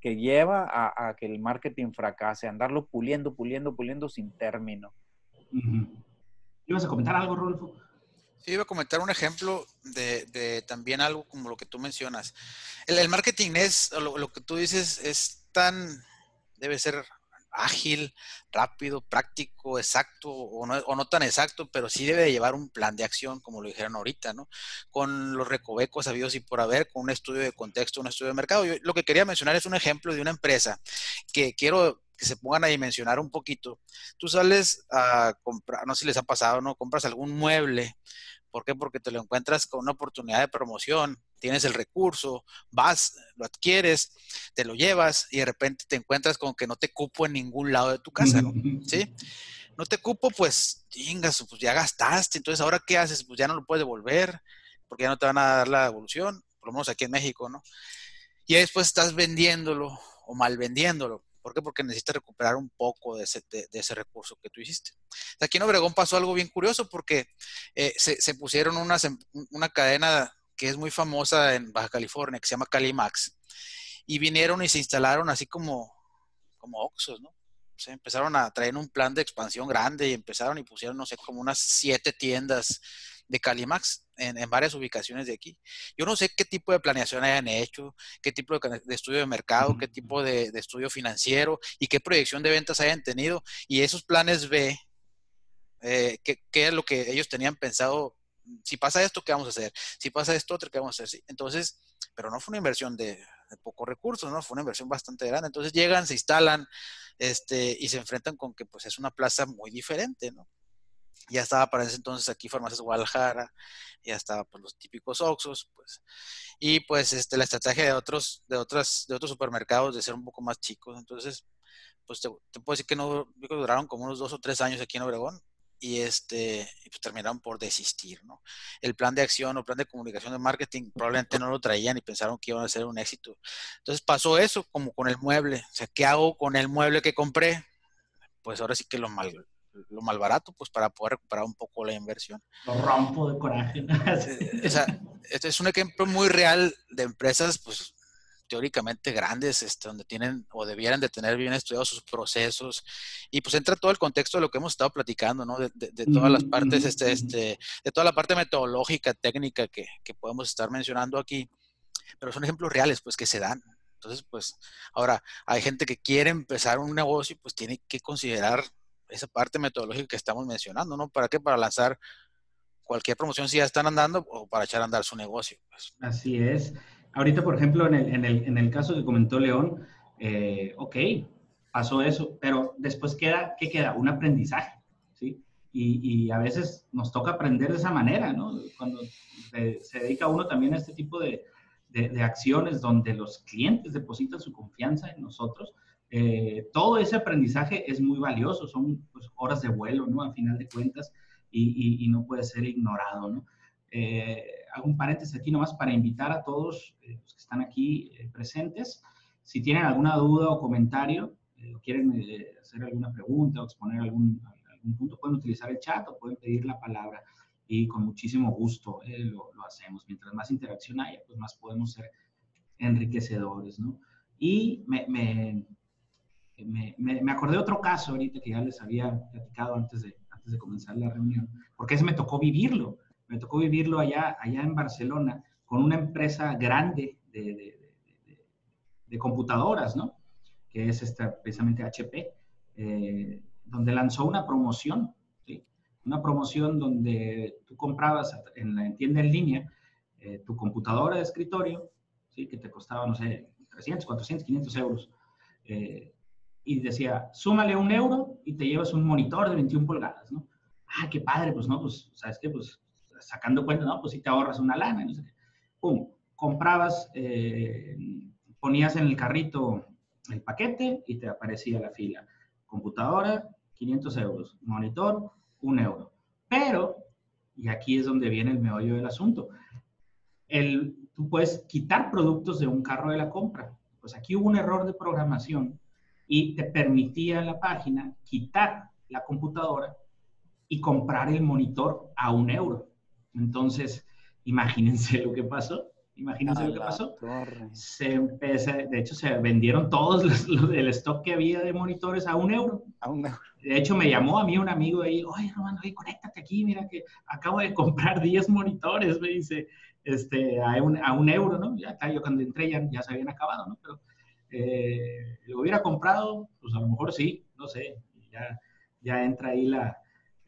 que lleva a, que el marketing fracase, andarlo puliendo, puliendo, puliendo sin término. ¿Ibas a comentar algo, Rolfo? Sí, iba a comentar un ejemplo de, también algo como lo que tú mencionas. El, marketing es, lo, que tú dices, es tan, debe ser ágil, rápido, práctico, exacto o no, o no, tan exacto, pero sí debe llevar un plan de acción, como lo dijeron ahorita, ¿no? Con los recovecos habidos y por haber, con un estudio de contexto, un estudio de mercado. Yo lo que quería mencionar es un ejemplo de una empresa que quiero que se pongan a dimensionar un poquito. Tú sales a comprar, no sé si les ha pasado, ¿no? Compras algún mueble. ¿Por qué? Porque te lo encuentras con una oportunidad de promoción, tienes el recurso, vas, lo adquieres, te lo llevas y de repente te encuentras con que no te cupo en ningún lado de tu casa, ¿no? ¿Sí? No te cupo, pues, chingas, pues ya gastaste, entonces ahora qué haces? Pues ya no lo puedes devolver, porque ya no te van a dar la devolución, por lo menos aquí en México, ¿no? Y después estás vendiéndolo o mal vendiéndolo. ¿Por qué? Porque necesitas recuperar un poco de ese, de, ese recurso que tú hiciste. Aquí en Obregón pasó algo bien curioso porque eh, se, se, pusieron una, una cadena que es muy famosa en Baja California, que se llama Calimax, y vinieron y se instalaron así como, como Oxos, ¿no? O empezaron a traer un plan de expansión grande y empezaron y pusieron, no sé, como unas siete tiendas de Calimax en, varias ubicaciones de aquí. Yo no sé qué tipo de planeación hayan hecho, qué tipo de, estudio de mercado, qué tipo de, estudio financiero y qué proyección de ventas hayan tenido. Y esos planes B, eh, ¿qué, es lo que ellos tenían pensado? Si pasa esto, ¿qué vamos a hacer? Si pasa esto, otro, ¿qué vamos a hacer? Entonces, pero no fue una inversión de, pocos recursos, ¿no? Fue una inversión bastante grande. Entonces llegan, se instalan este, y se enfrentan con que pues es una plaza muy diferente, ¿no? ya estaba para ese entonces aquí Farmacias Guadalajara, ya estaba pues los típicos Oxos, pues, y pues este, la estrategia de otros, de otras, de otros supermercados de ser un poco más chicos, entonces, pues te, puedo decir que no, duraron como unos dos o tres años aquí en Obregón, y este pues terminaron por desistir, ¿no? El plan de acción o plan de comunicación de marketing probablemente no lo traían y pensaron que iban a ser un éxito. Entonces pasó eso como con el mueble, o sea, ¿qué hago con el mueble que compré? Pues ahora sí que lo mal, lo mal barato, pues para poder recuperar un poco la inversión. Lo rompo de coraje. o sea, este es un ejemplo muy real de empresas, pues teóricamente grandes, este, donde tienen o debieran de tener bien estudiados sus procesos y pues entra todo el contexto de lo que hemos estado platicando, ¿no? De, todas las partes, este, este, de toda la parte metodológica, técnica que, que podemos estar mencionando aquí, pero son ejemplos reales, pues que se dan. Entonces, pues ahora hay gente que quiere empezar un negocio, pues tiene que considerar esa parte metodológica que estamos mencionando, ¿no? ¿Para qué? Para lanzar cualquier promoción si ya están andando o para echar a andar su negocio. Pues. Así es. Ahorita, por ejemplo, en el, en el, en el caso que comentó León, eh, ok, pasó eso, pero después queda, ¿qué queda? Un aprendizaje, ¿sí? Y, y, a veces nos toca aprender de esa manera, ¿no? Cuando se, dedica uno también a este tipo de, de, acciones donde los clientes depositan su confianza en nosotros, eh, todo ese aprendizaje es muy valioso, son pues, horas de vuelo, ¿no? A final de cuentas, y, no puede ser ignorado, ¿no? Eh, hago un paréntesis aquí nomás para invitar a todos eh, los que están aquí presentes, si tienen alguna duda o comentario, o quieren hacer alguna pregunta o exponer algún, algún punto, pueden utilizar el chat o pueden pedir la palabra y con muchísimo gusto eh, lo, lo, hacemos. Mientras más interacción haya, pues más podemos ser enriquecedores, ¿no? Y me, me, me, me, acordé de otro caso ahorita que ya les había platicado antes de, antes de comenzar la reunión, porque ese me tocó vivirlo. Me tocó vivirlo allá, allá en Barcelona con una empresa grande de, de, computadoras, ¿no? Que es esta, precisamente HP, eh, donde lanzó una promoción una promoción donde tú comprabas en la tienda en línea eh, tu computadora de escritorio, ¿sí? que te costaba, no sé, 300, 400, 500 euros. Eh, y decía, súmale un euro y te llevas un monitor de 21 pulgadas, ¿no? Ah, qué padre, pues no, pues, ¿sabes qué? Pues sacando cuenta, ¿no? Pues si te ahorras una lana, no sé qué. Pum, comprabas, eh, ponías en el carrito el paquete y te aparecía la fila. Computadora, 500 euros. Monitor, un euro. Pero, y aquí es donde viene el meollo del asunto, el, tú puedes quitar productos de un carro de la compra. Pues aquí hubo un error de programación y te permitía la página quitar la computadora y comprar el monitor a un euro. Entonces, imagínense lo que pasó. Imagínense lo que pasó. Se empezó, de hecho, se vendieron todos los, los, el stock que había de monitores a un euro. A un euro. De hecho, me llamó a mí un amigo ahí, oye, Román, oye, conéctate aquí, mira que acabo de comprar 10 monitores, me dice, este, a un, a un euro, ¿no? Ya está, yo cuando entré ya, ya se habían acabado, ¿no? Pero eh, lo hubiera comprado, pues a lo mejor sí, no sé, ya, ya entra ahí la,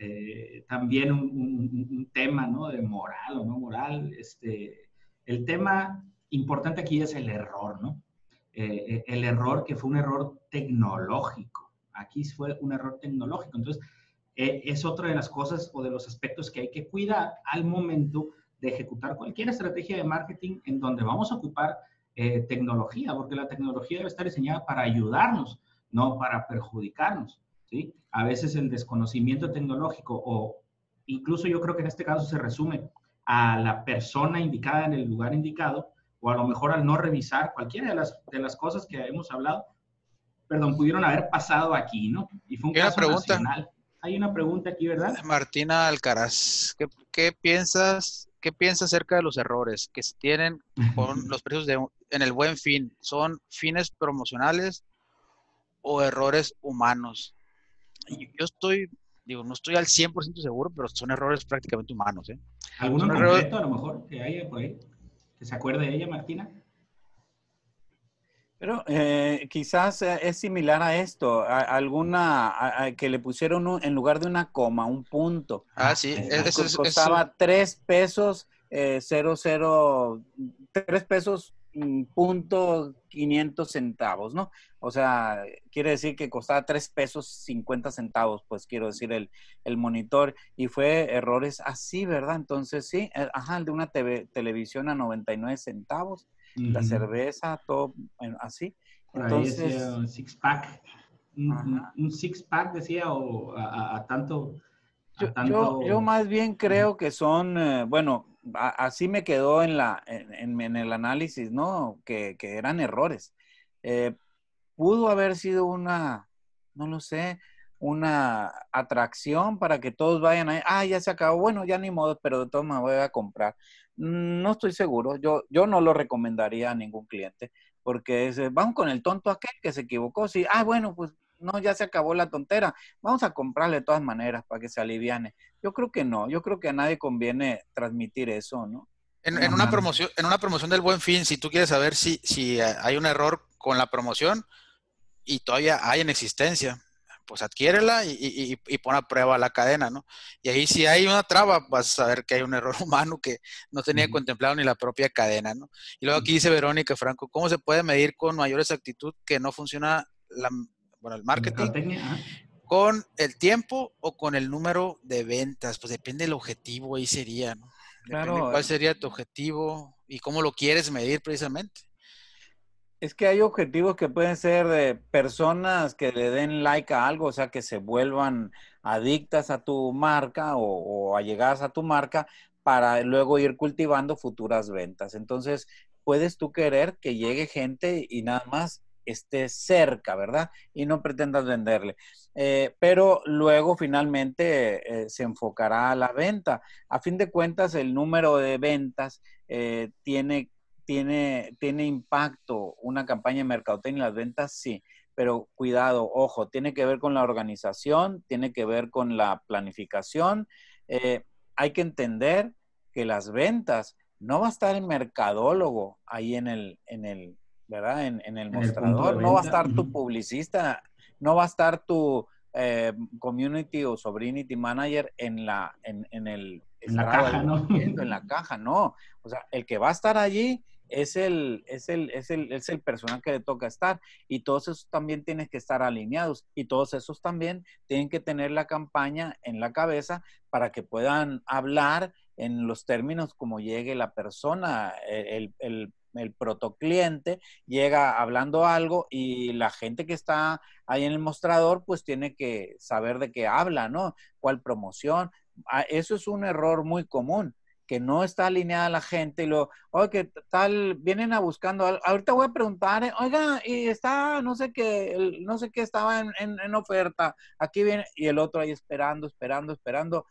eh, también un, un, un, tema, ¿no? De moral o no moral, este, el tema importante aquí es el error, ¿no? Eh, eh, el error que fue un error tecnológico. Aquí fue un error tecnológico. Entonces, eh, es otra de las cosas o de los aspectos que hay que cuidar al momento de ejecutar cualquier estrategia de marketing en donde vamos a ocupar tecnología, porque la tecnología debe estar diseñada para ayudarnos, no para perjudicarnos. ¿Sí? A veces el desconocimiento tecnológico o incluso yo creo que en este caso se resume a la persona indicada en el lugar indicado, o a lo mejor al no revisar cualquiera de las, de las cosas que hemos hablado, perdón, pudieron haber pasado aquí, ¿no? Y fue un caso pregunta. nacional. Hay una pregunta aquí, ¿verdad? Martina Alcaraz, ¿qué, qué piensas, qué piensas acerca de los errores que se tienen con los precios de, en el buen fin? ¿Son fines promocionales o errores humanos? Yo estoy digo, no estoy al 100% seguro, pero son errores prácticamente humanos. ¿eh? ¿Alguno en concreto, a lo mejor, que haya por ahí? ¿Que se acuerde de ella, Martina? Pero eh, quizás eh, es similar a esto, a, alguna que le pusieron en lugar de una coma, un punto. Ah, sí, eso, costaba tres pesos, eh, cero, cero, tres pesos punto 500 centavos, ¿no? O sea, quiere decir que costaba 3 pesos 50 centavos, pues quiero decir el, el monitor y fue errores así, ¿verdad? Entonces sí, eh, ajá, el de una TV, televisión a 99 centavos, la cerveza, todo así. Entonces, un six pack, un, six pack decía o a, tanto... Yo, yo, más bien creo que son, eh, bueno, así me quedó en, la, en, el análisis, ¿no? Que, eran errores. Eh, pudo haber sido una, no lo sé, una atracción para que todos vayan a, ah, ya se acabó, bueno, ya ni modo, pero de todas me voy a comprar. No estoy seguro, yo, yo no lo recomendaría a ningún cliente, porque es, vamos con el tonto aquel que se equivocó, sí, ah, bueno, pues no, ya se acabó la tontera, vamos a comprarle de todas maneras para que se aliviane. Yo creo que no, yo creo que a nadie conviene transmitir eso, ¿no? En, una promoción, en una promoción del buen fin, si tú quieres saber si, si hay un error con la promoción y todavía hay en existencia, pues adquiérela y, y, y, pon a prueba la cadena, ¿no? Y ahí si hay una traba, vas a saber que hay un error humano que no tenía contemplado ni la propia cadena, ¿no? Y luego aquí dice Verónica Franco, ¿cómo se puede medir con mayor exactitud que no funciona la, bueno, el marketing, con el tiempo o con el número de ventas. Pues depende del objetivo, ahí sería, ¿no? Claro. ¿Cuál sería tu objetivo? y cómo lo quieres medir precisamente. Es que hay objetivos que pueden ser de personas que le den like a algo, o sea, que se vuelvan adictas a tu marca o, o allegadas a tu marca para luego ir cultivando futuras ventas. Entonces, puedes tú querer que llegue gente y nada más esté cerca, ¿verdad? Y no pretendas venderle. Eh, pero luego finalmente eh, se enfocará a la venta. A fin de cuentas, el número de ventas eh, tiene, tiene, tiene impacto. Una campaña de mercadotecnia las ventas, sí. Pero cuidado, ojo, tiene que ver con la organización, tiene que ver con la planificación. hay que entender que las ventas no va a estar el mercadólogo ahí en el, en el, ¿verdad? En, el mostrador. no va a estar tu publicista, no va a estar tu eh, community o sobrinity manager en la, en, el en la caja, ¿no? En la caja, no. O sea, el que va a estar allí es el, es el, es el, es el personal que le toca estar. Y todos esos también tienen que estar alineados. Y todos esos también tienen que tener la campaña en la cabeza para que puedan hablar en los términos como llegue la persona, e, el, el, el protocliente llega hablando algo y la gente que está ahí en el mostrador pues tiene que saber de qué habla, ¿no? ¿Cuál promoción? Ah, eso es un error muy común que no está alineada la gente y lo, oye, ¿qué tal? Vienen a buscando, ahorita voy a preguntar, eh, oiga, y está, no sé qué, no sé qué estaba en, en, oferta, aquí viene, y el otro ahí esperando, esperando, esperando,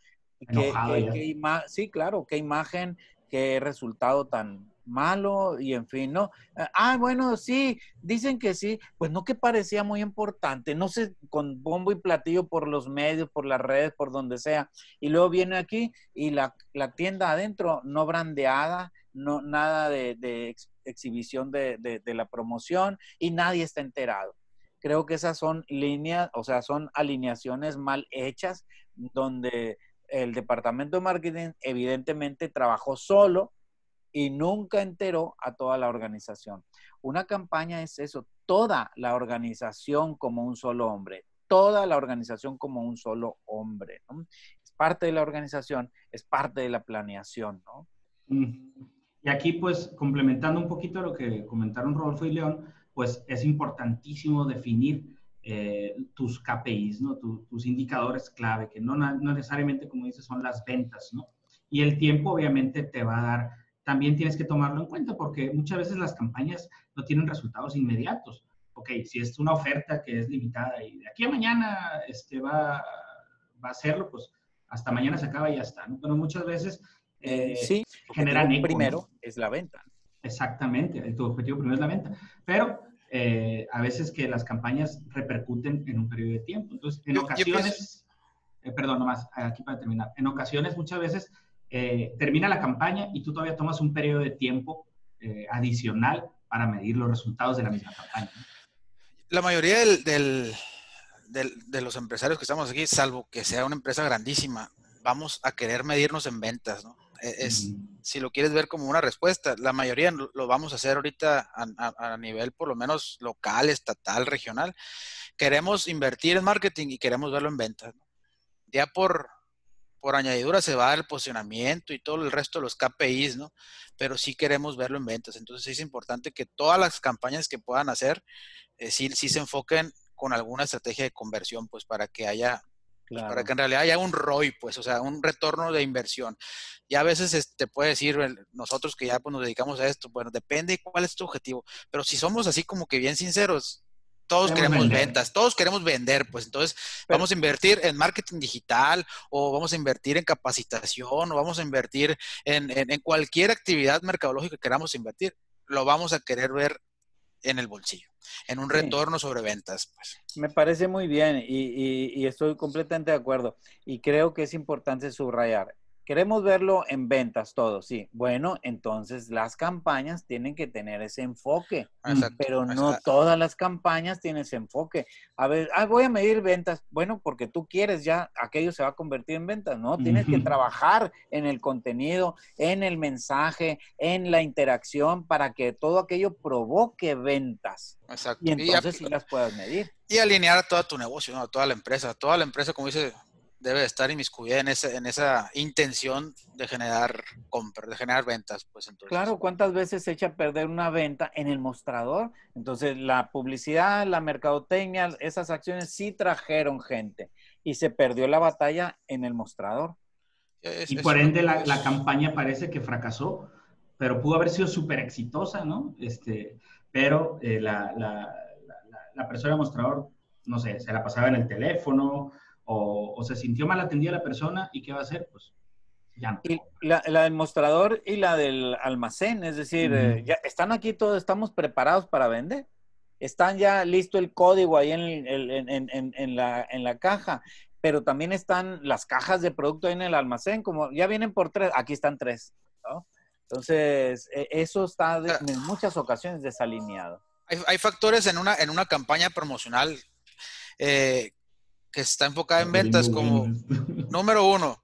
sí, claro, qué imagen, qué resultado tan malo y en fin, ¿no? Eh, ah, bueno, sí, dicen que sí, pues no que parecía muy importante, no sé, con bombo y platillo por los medios, por las redes, por donde sea, y luego viene aquí y la, tienda adentro no brandeada, no, nada de, exhibición de, de la promoción y nadie está enterado. Creo que esas son líneas, o sea, son alineaciones mal hechas donde el departamento de marketing evidentemente trabajó solo y nunca enteró a toda la organización. Una campaña es eso, toda la organización como un solo hombre, toda la organización como un solo hombre. Es parte de la organización, es parte de la planeación. Y aquí, pues, complementando un poquito lo que comentaron Rodolfo y León, pues es importantísimo definir eh, tus KPIs, ¿no? tus indicadores clave, que no, no, necesariamente, como dices, son las ventas, ¿no? Y el tiempo obviamente te va a dar, también tienes que tomarlo en cuenta porque muchas veces las campañas no tienen resultados inmediatos. Ok, si es una oferta que es limitada y de aquí a mañana este, va, va a hacerlo, pues hasta mañana se acaba y ya está, ¿no? Pero muchas veces eh, sí, generan primero es la venta. Exactamente, tu objetivo primero es la venta. Pero eh, a veces que las campañas repercuten en un periodo de tiempo. Entonces, en ocasiones, eh, perdón, nomás, aquí para terminar, en ocasiones muchas veces eh, termina la campaña y tú todavía tomas un periodo de tiempo adicional para medir los resultados de la misma campaña. La mayoría del, del, de los empresarios que estamos aquí, salvo que sea una empresa grandísima, vamos a querer medirnos en ventas, ¿no? E-, es, si lo quieres ver como una respuesta, la mayoría lo vamos a hacer ahorita a, nivel por lo menos local, estatal, regional. Queremos invertir en marketing y queremos verlo en ventas. Ya por, por añadidura se va el posicionamiento y todo el resto de los KPIs, ¿no? Pero sí queremos verlo en ventas. Entonces es importante que todas las campañas que puedan hacer, eh, sí, sí se enfoquen con alguna estrategia de conversión, pues para que haya pues, para que en realidad haya un ROI, pues, o sea, un retorno de inversión. Y a veces te este, puede decir, nosotros que ya pues, nos dedicamos a esto, bueno, depende de cuál es tu objetivo. Pero si somos así como que bien sinceros, todos queremos ventas, todos queremos vender, pues entonces vamos a invertir en marketing digital o vamos a invertir en capacitación o vamos a invertir en, en cualquier actividad mercadológica que queramos invertir, lo vamos a querer ver en el bolsillo, en un retorno sobre ventas. Pues. Me parece muy bien y, y, estoy completamente de acuerdo. Y creo que es importante subrayar, Queremos verlo en ventas todo, sí. Bueno, entonces las campañas tienen que tener ese enfoque, pero no todas las campañas tienen ese enfoque. A ver, ah, voy a medir ventas. Bueno, porque tú quieres ya, aquello se va a convertir en ventas, ¿no? Tienes que trabajar en el contenido, en el mensaje, en la interacción para que todo aquello provoque ventas. Exacto. Y entonces sí las puedas medir. Y alinear a todo tu negocio, ¿no? a toda la empresa. Toda la empresa, como dice debe estar inmiscuida en esa, en esa intención de generar compras, de generar ventas. Pues entonces. Claro, ¿cuántas veces se echa a perder una venta en el mostrador? Entonces, la publicidad, la mercadotecnia, esas acciones sí trajeron gente y se perdió la batalla en el mostrador. y por ende la, la, campaña parece que fracasó, pero pudo haber sido súper exitosa, ¿no? Este, pero eh, la, la, la, persona mostrador, no sé, se la pasaba en el teléfono o, se sintió mal atendida la persona y qué va a hacer, pues ya no. Y la, del mostrador y la del almacén, es decir, eh, ya están aquí todos, estamos preparados para vender. Están ya listo el código ahí en, en, en, en, la, en la caja, pero también están las cajas de producto ahí en el almacén, como ya vienen por tres, aquí están tres, ¿no? Entonces, e, eso está en muchas ocasiones desalineado. Hay, hay, factores en una, en una campaña promocional eh, que está enfocada en ventas como número uno,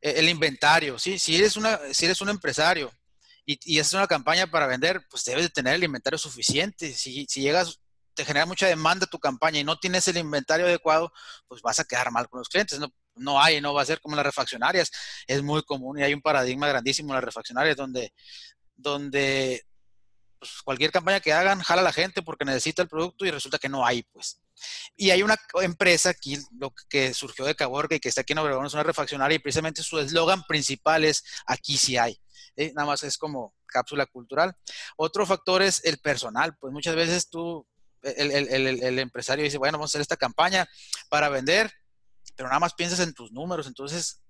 e, el inventario. ¿sí? Si, eres una, si eres un empresario y, y es una campaña para vender, pues debes de tener el inventario suficiente. Si, si llegas, te genera mucha demanda tu campaña y no tienes el inventario adecuado, pues vas a quedar mal con los clientes. No, no hay, no va a ser como las refaccionarias. Es muy común y hay un paradigma grandísimo en las refaccionarias donde, donde pues, cualquier campaña que hagan jala a la gente porque necesita el producto y resulta que no hay, pues. Y hay una empresa aquí, lo que surgió de Caborca y que está aquí en Obregón, es una refaccionaria y precisamente su eslogan principal es aquí sí hay. Nada más es como cápsula cultural. Otro factor es el personal, pues muchas veces tú, el, el, el empresario dice, bueno, vamos a hacer esta campaña para vender, pero nada más piensas en tus números, entonces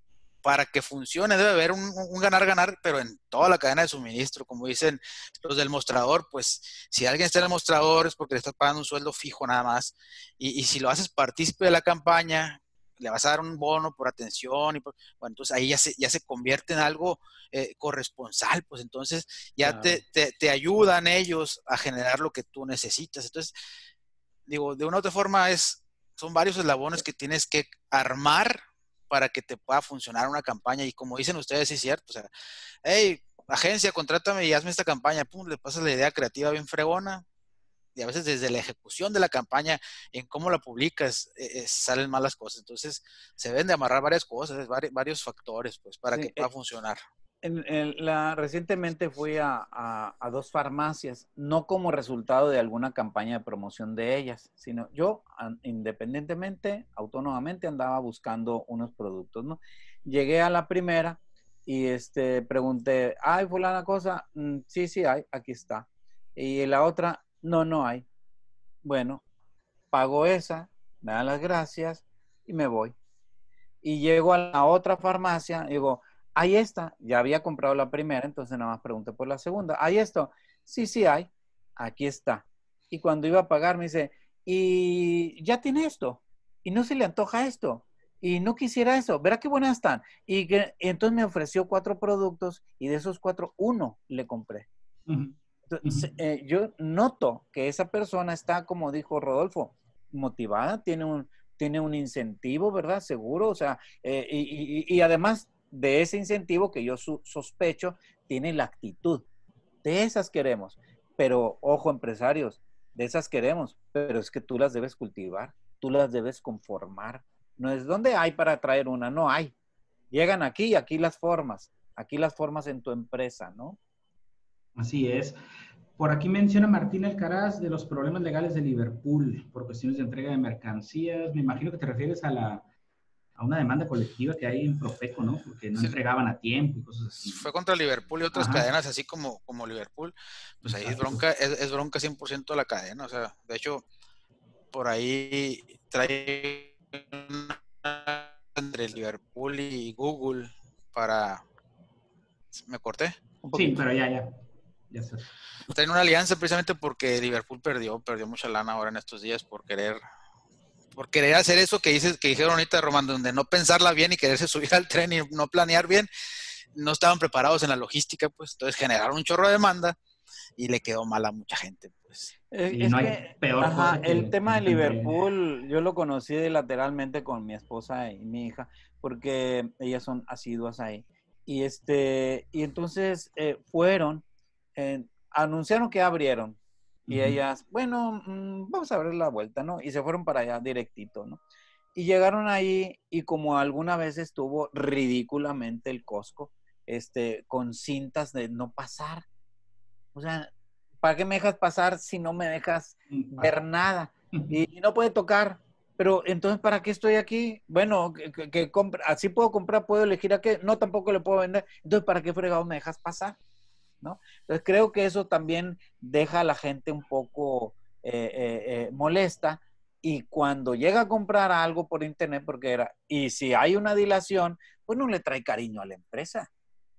para que funcione debe haber un, ganar-ganar, pero en toda la cadena de suministro, como dicen los del mostrador, pues si alguien está en el mostrador es porque le estás pagando un sueldo fijo nada más, y, si lo haces partícipe de la campaña, le vas a dar un bono por atención, y bueno, entonces ahí ya se, ya se convierte en algo eh, corresponsal, pues entonces ya te, te, te ayudan ellos a generar lo que tú necesitas. Entonces, digo, de una u otra forma es son varios eslabones que tienes que armar para que te pueda funcionar una campaña. Y como dicen ustedes, sí es cierto. O sea, hey, agencia, contrátame y hazme esta campaña. Pum, le pasas la idea creativa bien fregona. Y a veces desde la ejecución de la campaña, en cómo la publicas, eh, eh, salen malas cosas. Entonces, se deben de amarrar varias cosas, varios, factores, pues, para que pueda eh, funcionar. Recientemente fui a, dos farmacias, no como resultado de alguna campaña de promoción de ellas, sino yo independientemente, autónomamente andaba buscando unos productos, ¿no? Llegué a la primera y este, pregunté, ¿hay fulana cosa? Mm, sí, sí hay, aquí está. Y la otra, no, no hay. Bueno, pago esa, me dan las gracias y me voy. Y llego a la otra farmacia, digo, Ahí está, ya había comprado la primera, entonces nada más pregunté por la segunda. ¿Hay esto? Sí, sí hay. Aquí está. Y cuando iba a pagar me dice, y ya tiene esto. Y no se le antoja esto. Y no quisiera eso. Verá qué buenas están. Y, que, entonces me ofreció cuatro productos y de esos cuatro, uno le compré. entonces, eh, yo noto que esa persona está, como dijo Rodolfo, motivada, tiene un, tiene un incentivo, ¿verdad? Seguro, o sea, eh, y, y, además de ese incentivo que yo sospecho tiene la actitud. De esas queremos. Pero, ojo, empresarios, de esas queremos, pero es que tú las debes cultivar, tú las debes conformar. No es donde hay para traer una, no hay. Llegan aquí y aquí las formas, aquí las formas en tu empresa, ¿no? Así es. Por aquí menciona Martín Alcaraz de los problemas legales de Liverpool por cuestiones de entrega de mercancías. Me imagino que te refieres a la a una demanda colectiva que hay en Profeco, ¿no? Porque no entregaban a tiempo y cosas así. Fue contra Liverpool y otras cadenas, así como, como Liverpool. Pues ahí es bronca, es, bronca 100% de la cadena. O sea, de hecho, por ahí trae entre Liverpool y Google para... ¿Me corté? Sí, pero ya, ya. Ya Traen una alianza precisamente porque Liverpool perdió, perdió mucha lana ahora en estos días por querer por querer hacer eso que dices, que dijeron ahorita Román, donde no pensarla bien y quererse subir al tren y no planear bien, no estaban preparados en la logística, pues entonces generaron un chorro de demanda y le quedó mal a mucha gente, pues. Eh, peor el tema de Liverpool, yo lo conocí lateralmente con mi esposa y mi hija, porque ellas son asiduas ahí. Y este, y entonces eh, fueron, eh, anunciaron que abrieron, y ellas, bueno, mm, vamos a ver la vuelta, ¿no? Y se fueron para allá directito, ¿no? Y llegaron ahí y como alguna vez estuvo ridículamente el Costco, este, con cintas de no pasar. O sea, ¿para qué me dejas pasar si no me dejas mm, ver nada? Y, no puede tocar. Pero entonces, ¿para qué estoy aquí? Bueno, que, así puedo comprar, puedo elegir a qué. No, tampoco le puedo vender. Entonces, ¿para qué fregado me dejas pasar? ¿No? Entonces, creo que eso también deja a la gente un poco eh, eh, eh, molesta. Y cuando llega a comprar algo por internet, porque era, y si hay una dilación, pues no le trae cariño a la empresa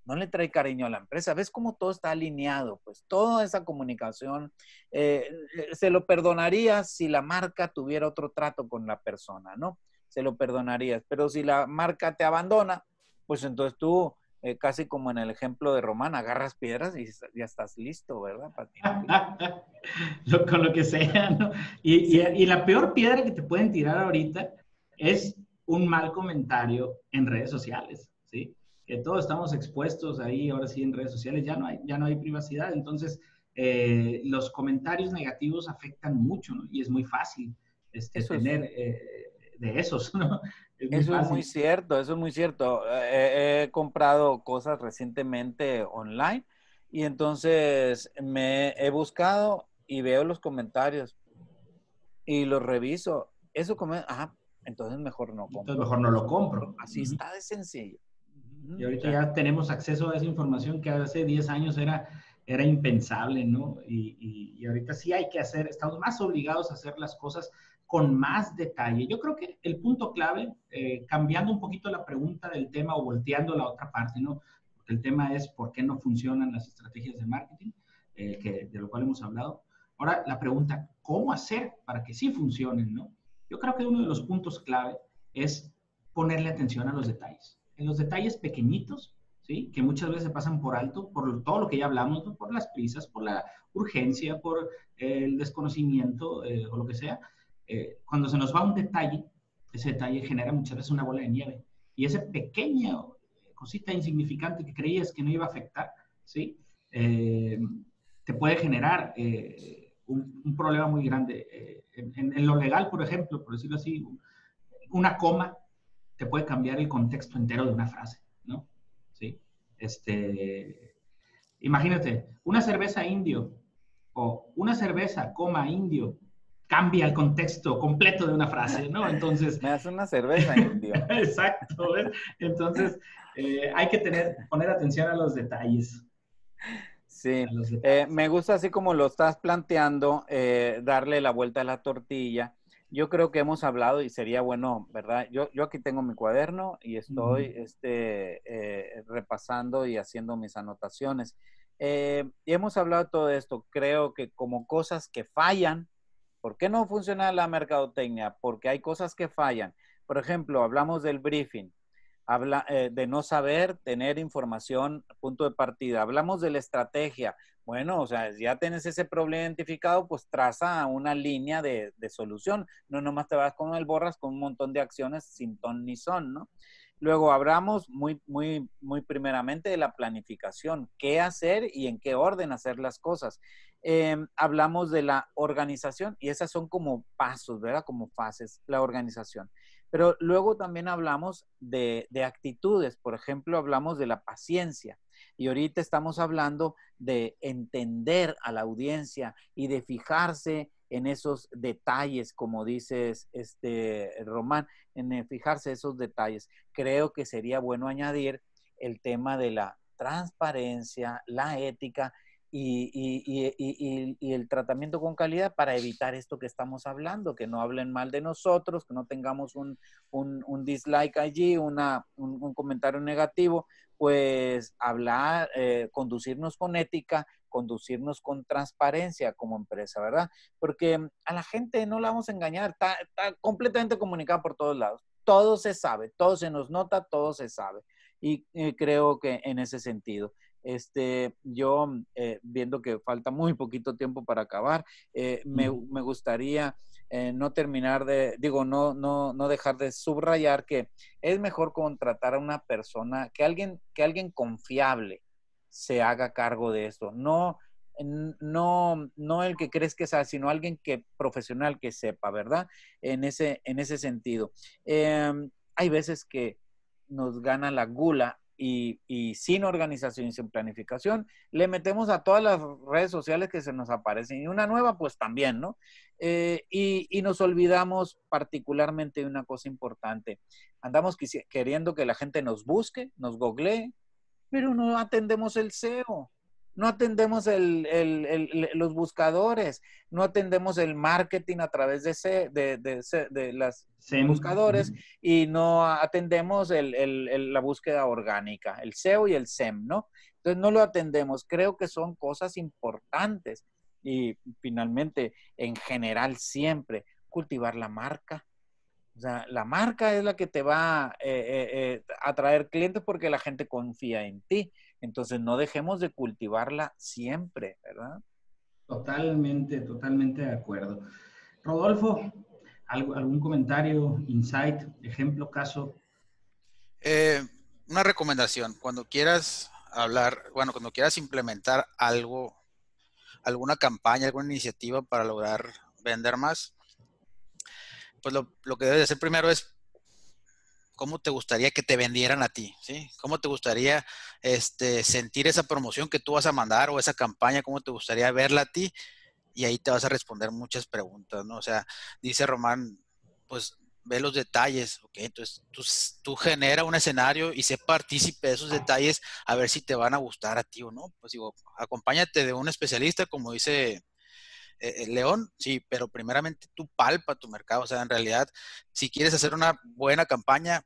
no le trae cariño a la empresa. ¿Ves cómo todo está alineado? Pues toda esa comunicación eh, eh, se lo perdonarías si la marca tuviera otro trato con la persona, ¿no? Se lo perdonarías. Pero si la marca te abandona, pues entonces tú, eh, casi como en el ejemplo de Román, agarras piedras y ya estás listo, ¿verdad? con lo que sea, ¿no? Y, y la peor piedra que te pueden tirar ahorita es un mal comentario en redes sociales, ¿sí? que todos estamos expuestos ahí, ahora sí en redes sociales, ya no hay, ya no hay privacidad, entonces eh, los comentarios negativos afectan mucho, ¿no? Y es muy fácil este, tener eh, de esos, ¿no? Eso es muy cierto, eso es muy cierto. Eh, he comprado cosas recientemente online y entonces me he buscado y veo los comentarios y los reviso. Eso come, ajá, entonces mejor no compro. Entonces mejor no lo compro. Así está de sencillo. Y ahorita ya tenemos acceso a esa información que hace 10 años era, era impensable, ¿no? Y, y, ahorita sí hay que hacer, estamos más obligados a hacer las cosas con más detalle. Yo creo que el punto clave, eh, cambiando un poquito la pregunta del tema o volteando la otra parte, ¿no? Porque el tema es por qué no funcionan las estrategias de marketing, eh, que, de lo cual hemos hablado. Ahora la pregunta, ¿cómo hacer para que sí funcionen, ¿no? Yo creo que uno de los puntos clave es ponerle atención a los detalles en los detalles pequeñitos, ¿sí? Que muchas veces se pasan por alto, por todo lo que ya hablamos, por las prisas, por la urgencia, por el desconocimiento eh, o lo que sea. Eh, cuando se nos va un detalle, ese detalle genera muchas veces una bola de nieve. Y ese pequeño cosita insignificante que creías que no iba a afectar, ¿sí? Eh, te puede generar un, problema muy grande. En, en, lo legal, por ejemplo, por decirlo así, una coma te puede cambiar el contexto entero de una frase, ¿no? Sí. Este, imagínate, una cerveza indio o una cerveza, coma, indio, cambia el contexto completo de una frase, ¿no? Entonces... Me hace una cerveza indio. Exacto, ¿ves? Entonces, eh, hay que tener, poner atención a los detalles. Sí, eh, me gusta así como lo estás planteando, eh, darle la vuelta a la tortilla yo creo que hemos hablado y sería bueno, ¿verdad? Yo, yo aquí tengo mi cuaderno y estoy este, eh, repasando y haciendo mis anotaciones. Eh, y hemos hablado de todo esto. Creo que como cosas que fallan, ¿por qué no funciona la mercadotecnia? Porque hay cosas que fallan. Por ejemplo, hablamos del briefing, eh, de no saber tener información, punto de partida. Hablamos de la estrategia. Bueno, o sea, ya tienes ese problema identificado, pues traza una línea de, solución. No nomás te vas con el borras con un montón de acciones sin ton ni son, ¿no? Luego hablamos muy, muy, muy primeramente de la planificación, qué hacer y en qué orden hacer las cosas. Em, hablamos de la organización y esas son como pasos, ¿verdad? Como fases, la organización. Pero luego también hablamos de, de actitudes, por ejemplo, hablamos de la paciencia. Y ahorita estamos hablando de entender a la audiencia y de fijarse en esos detalles, como dices, este Román, en fijarse esos detalles. Creo que sería bueno añadir el tema de la transparencia, la ética y, el tratamiento con calidad para evitar esto que estamos hablando, que no hablen mal de nosotros, que no tengamos un, dislike allí, una, un, comentario negativo, pues hablar, eh, conducirnos con ética, conducirnos con transparencia como empresa, ¿verdad? Porque a la gente no la vamos a engañar, está, completamente comunicada por todos lados. Todo se sabe, todo se nos nota, todo se sabe. Y eh, creo que en ese sentido. Este, yo, eh, viendo que falta muy poquito tiempo para acabar, eh, me, me, gustaría eh, no terminar de, digo, no, no, no dejar de subrayar que es mejor contratar a una persona, que alguien, que alguien confiable se haga cargo de esto. No, no, no el que crees que sea, sino alguien que profesional que sepa, ¿verdad? En ese, en ese sentido. Em, hay veces que nos gana la gula y, sin organización y sin planificación, le metemos a todas las redes sociales que se nos aparecen y una nueva pues también, ¿no? Eh, y, y, nos olvidamos particularmente de una cosa importante. Andamos queriendo que la gente nos busque, nos googlee, pero no atendemos el SEO no atendemos los buscadores, no atendemos el marketing a través de, de, de, las buscadores y no atendemos la búsqueda orgánica, el SEO y el SEM, ¿no? Entonces no lo atendemos. Creo que son cosas importantes y finalmente, en general, siempre cultivar la marca. O sea, la marca es la que te va a eh, eh, eh, atraer clientes porque la gente confía en ti. Entonces, no dejemos de cultivarla siempre, ¿verdad? Totalmente, totalmente de acuerdo. Rodolfo, ¿algún comentario, insight, ejemplo, caso? Eh, una recomendación, cuando quieras hablar, bueno, cuando quieras implementar algo, alguna campaña, alguna iniciativa para lograr vender más, pues lo, que debes hacer primero es cómo te gustaría que te vendieran a ti, ¿sí? ¿Cómo te gustaría este, sentir esa promoción que tú vas a mandar o esa campaña, cómo te gustaría verla a ti? Y ahí te vas a responder muchas preguntas, ¿no? O sea, dice Román, pues ve los detalles, ¿ok? Entonces tú, tú genera un escenario y sé partícipe de esos detalles a ver si te van a gustar a ti o no. Pues digo, acompáñate de un especialista, como dice eh, eh, León, sí, pero primeramente tú palpa tu mercado. O sea, en realidad, si quieres hacer una buena campaña,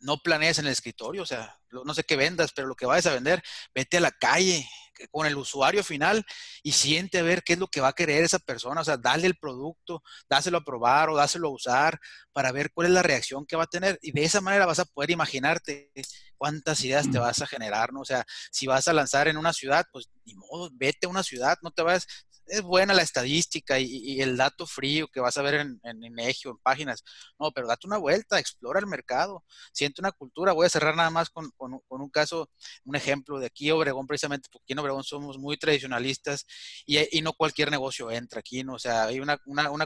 no planees en el escritorio, o sea, no sé qué vendas, pero lo que vayas a vender, vete a la calle con el usuario final y siente a ver qué es lo que va a querer esa persona, o sea, dale el producto, dáselo a probar o dáselo a usar para ver cuál es la reacción que va a tener y de esa manera vas a poder imaginarte cuántas ideas te vas a generar, ¿no? O sea, si vas a lanzar en una ciudad, pues ni modo, vete a una ciudad, no te vayas, es buena la estadística y, el dato frío que vas a ver en, en o en páginas. No, pero date una vuelta, explora el mercado, siente una cultura. Voy a cerrar nada más con, un caso, un ejemplo de aquí, Obregón, precisamente, porque aquí en Obregón somos muy tradicionalistas y, no cualquier negocio entra aquí, ¿no? O sea, hay una,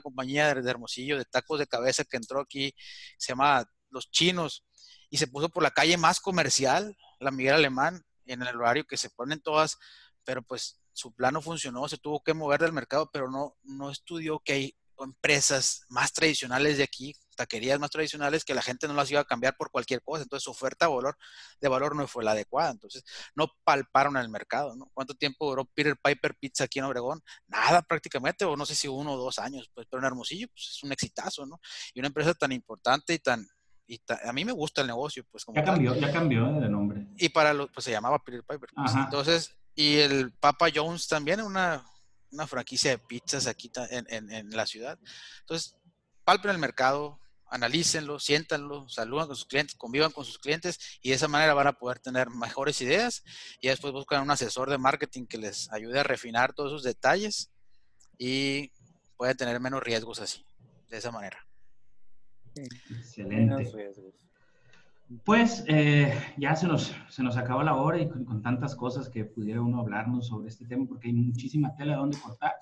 compañía de, Hermosillo de tacos de cabeza que entró aquí, se llama Los Chinos, y se puso por la calle más comercial, la Miguel Alemán, en el horario que se ponen todas, pero pues su plano funcionó, se tuvo que mover del mercado, pero no, no estudió que hay empresas más tradicionales de aquí, taquerías más tradicionales, que la gente no las iba a cambiar por cualquier cosa. Entonces su oferta de valor, de valor no fue la adecuada. Entonces no palparon el mercado. ¿no? ¿Cuánto tiempo duró Peter Piper Pizza aquí en Obregón? Nada prácticamente, o no sé si uno o dos años. Pues, pero en Hermosillo pues, es un exitazo, ¿no? Y una empresa tan importante y tan, y a mí me gusta el negocio, pues como ya cambió, ya cambió de nombre. Y para los, pues se llamaba Peter Piper. Pues, entonces, y el Papa Jones también, una, una franquicia de pizzas aquí en, en, la ciudad. Entonces, palpen el mercado, analícenlo, siéntanlo, saludan con sus clientes, convivan con sus clientes y de esa manera van a poder tener mejores ideas y después buscan un asesor de marketing que les ayude a refinar todos esos detalles y pueden tener menos riesgos así, de esa manera. Excelente. Pues eh, ya se nos, se nos acabó la hora y con, tantas cosas que pudiera uno hablarnos sobre este tema, porque hay muchísima tela de donde cortar.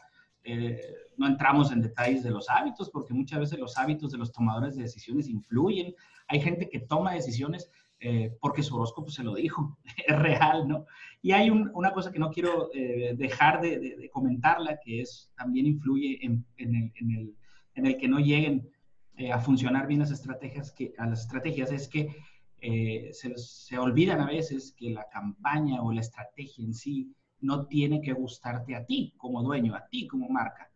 Eh, no entramos en detalles de los hábitos, porque muchas veces los hábitos de los tomadores de decisiones influyen. Hay gente que toma decisiones eh, porque su horóscopo se lo dijo, es real, ¿no? Y hay una cosa que no quiero dejar de, comentarla, que es también influye en, en, el, en, el, en, el, que no lleguen a funcionar bien las estrategias, que, a las estrategias, es que eh, se, olvidan a veces que la campaña o la estrategia en sí no tiene que gustarte a ti como dueño, a ti como marca.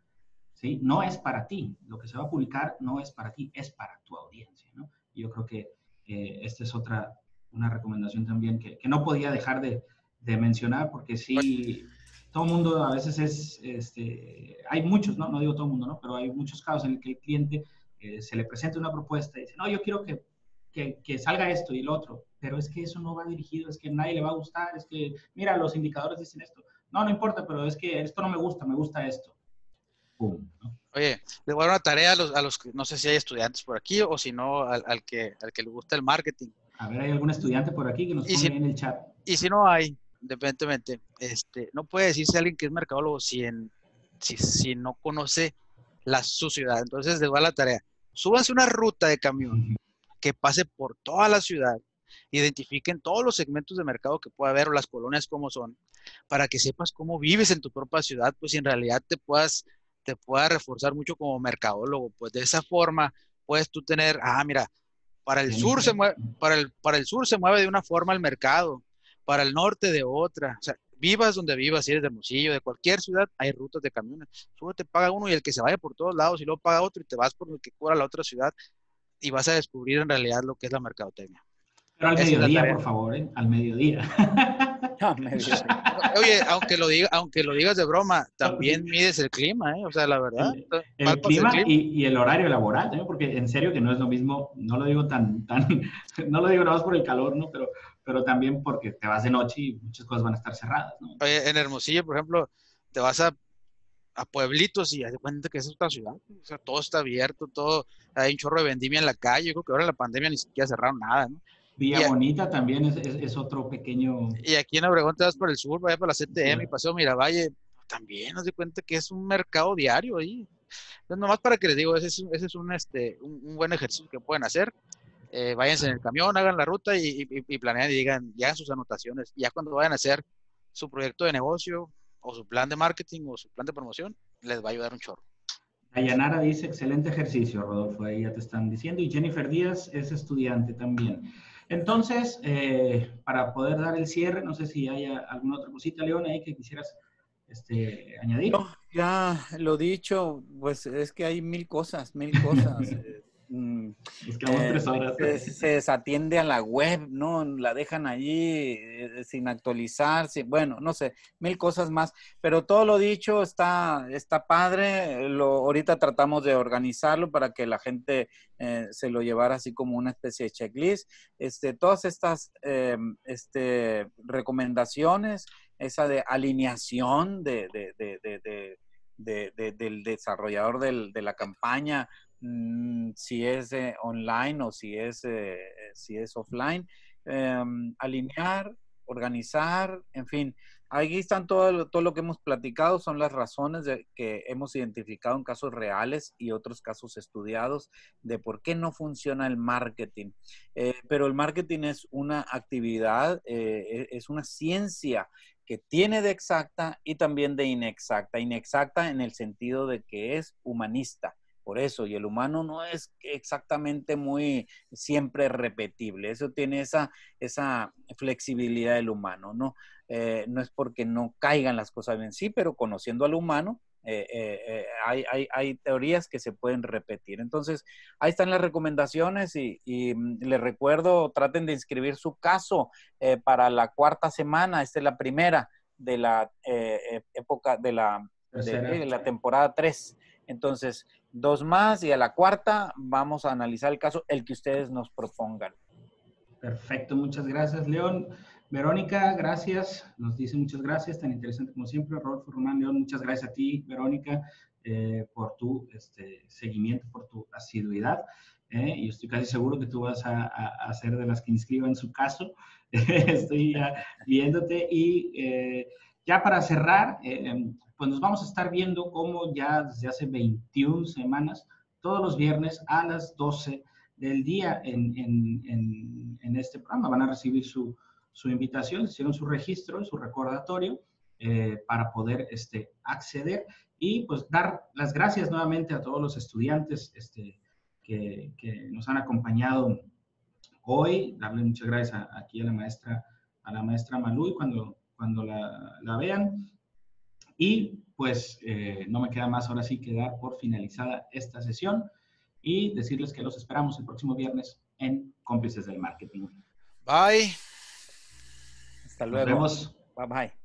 ¿sí? No es para ti. Lo que se va a publicar no es para ti, es para tu audiencia. ¿no? Yo creo que esta es otra, una recomendación también que, no podía dejar de, mencionar porque sí, todo el mundo a veces es, este, hay muchos, ¿no? no digo todo el mundo, ¿no? pero hay muchos casos en el que el cliente eh, se le presenta una propuesta y dice, no, yo quiero que que, salga esto y lo otro, pero es que eso no va dirigido, es que a nadie le va a gustar, es que, mira, los indicadores dicen esto. No, no importa, pero es que esto no me gusta, me gusta esto. Oye, le voy a dar una tarea a los, a los, no sé si hay estudiantes por aquí o si no, al, que, al que le gusta el marketing. A ver, ¿hay algún estudiante por aquí que nos ponga en el chat? Y si no hay, independientemente, este, no puede decirse alguien que es mercadólogo si, en, si, si no conoce la su ciudad. Entonces les va la tarea. Súbanse una ruta de camión que pase por toda la ciudad, identifiquen todos los segmentos de mercado que pueda haber o las colonias como son, para que sepas cómo vives en tu propia ciudad, pues en realidad te puedas, te pueda reforzar mucho como mercadólogo. Pues de esa forma puedes tú tener, ah, mira, para el sur se mueve, para el, para el sur se mueve de una forma el mercado, para el norte de otra. O sea, vivas donde vivas, si eres de Hermosillo, de cualquier ciudad, hay rutas de camiones. Solo te paga uno y el que se vaya por todos lados y luego paga otro y te vas por el que cubra la otra ciudad y vas a descubrir en realidad lo que es la mercadotecnia. Pero al mediodía, por favor, ¿eh? al mediodía. Oye, aunque lo, diga, aunque lo digas de broma, también mides el clima, ¿eh? O sea, la verdad. El, clima, Y, el horario laboral, ¿eh? porque en serio que no es lo mismo, no lo digo tan, tan, no lo digo nada más por el calor, ¿no? Pero, pero también porque te vas de noche y muchas cosas van a estar cerradas, ¿no? Oye, en Hermosillo, por ejemplo, te vas a, a pueblitos y te cuenta que es otra ciudad. O sea, todo está abierto, todo, hay un chorro de vendimia en la calle. Yo creo que ahora la pandemia ni siquiera cerraron nada, ¿no? Villa Bonita también es, es, otro pequeño. Y aquí en Obregón te vas por el sur, vaya por la CTM y Paseo Miravalle, también nos di cuenta que es un mercado diario ahí. Entonces, nomás para que les digo, ese es, ese es un, este, un, buen ejercicio que pueden hacer. Eh, váyanse en el camión, hagan la ruta y, y, planean y digan, ya hagan sus anotaciones. Ya cuando vayan a hacer su proyecto de negocio o su plan de marketing o su plan de promoción, les va a ayudar un chorro. Ayanara dice, excelente ejercicio, Rodolfo, ahí ya te están diciendo. Y Jennifer Díaz es estudiante también. Entonces, eh, para poder dar el cierre, no sé si hay alguna otra cosita, León, ahí que quisieras este, añadir. No, ya lo dicho, pues es que hay mil cosas, mil cosas. Mm, eh, se, desatiende a la web, ¿no? La dejan allí eh, sin actualizar, bueno, no sé, mil cosas más. Pero todo lo dicho está, está padre. Lo, ahorita tratamos de organizarlo para que la gente eh, se lo llevara así como una especie de checklist. Este, todas estas este, recomendaciones, esa de alineación de, del desarrollador de la campaña, Mm, si es eh, online o si es, eh, si es offline, em, alinear, organizar, en fin. Ahí están todo todo lo que hemos platicado, son las razones de, que hemos identificado en casos reales y otros casos estudiados de por qué no funciona el marketing. Eh, pero el marketing es una actividad, e, es una ciencia que tiene de exacta y también de inexacta. Inexacta en el sentido de que es humanista por eso, y el humano no es exactamente muy siempre repetible. Eso tiene esa, esa flexibilidad del humano, ¿no? Eh, no es porque no caigan las cosas en sí, pero conociendo al humano, eh, eh, hay, hay, hay, teorías que se pueden repetir. Entonces, ahí están las recomendaciones y, y mm, les recuerdo, traten de inscribir su caso para la cuarta semana. Esta es la primera de la época de la, de la temporada 3. Entonces, dos más y a la cuarta vamos a analizar el caso, el que ustedes nos propongan. Perfecto, muchas gracias, León. Verónica, gracias. Nos dice muchas gracias, tan interesante como siempre. Rodolfo Román, León, muchas gracias a ti, Verónica, eh, por tu este, seguimiento, por tu asiduidad. Eh, y estoy casi seguro que tú vas a, a, ser de las que inscriban su caso. estoy viéndote. Y eh, ya para cerrar, pues nos vamos a estar viendo cómo ya desde hace 21 semanas, todos los viernes a las 12 del día en, en, en, este programa. Van a recibir su, su invitación, hicieron su registro, su recordatorio eh, para poder este, acceder y pues dar las gracias nuevamente a todos los estudiantes este, que, que nos han acompañado hoy. Darle muchas gracias aquí a la maestra, a la maestra Malú cuando, cuando la, la vean. Y pues eh, no me queda más ahora sí que dar por finalizada esta sesión y decirles que los esperamos el próximo viernes en Cómplices del Marketing. Bye. Hasta luego. Nos vemos. Bye bye.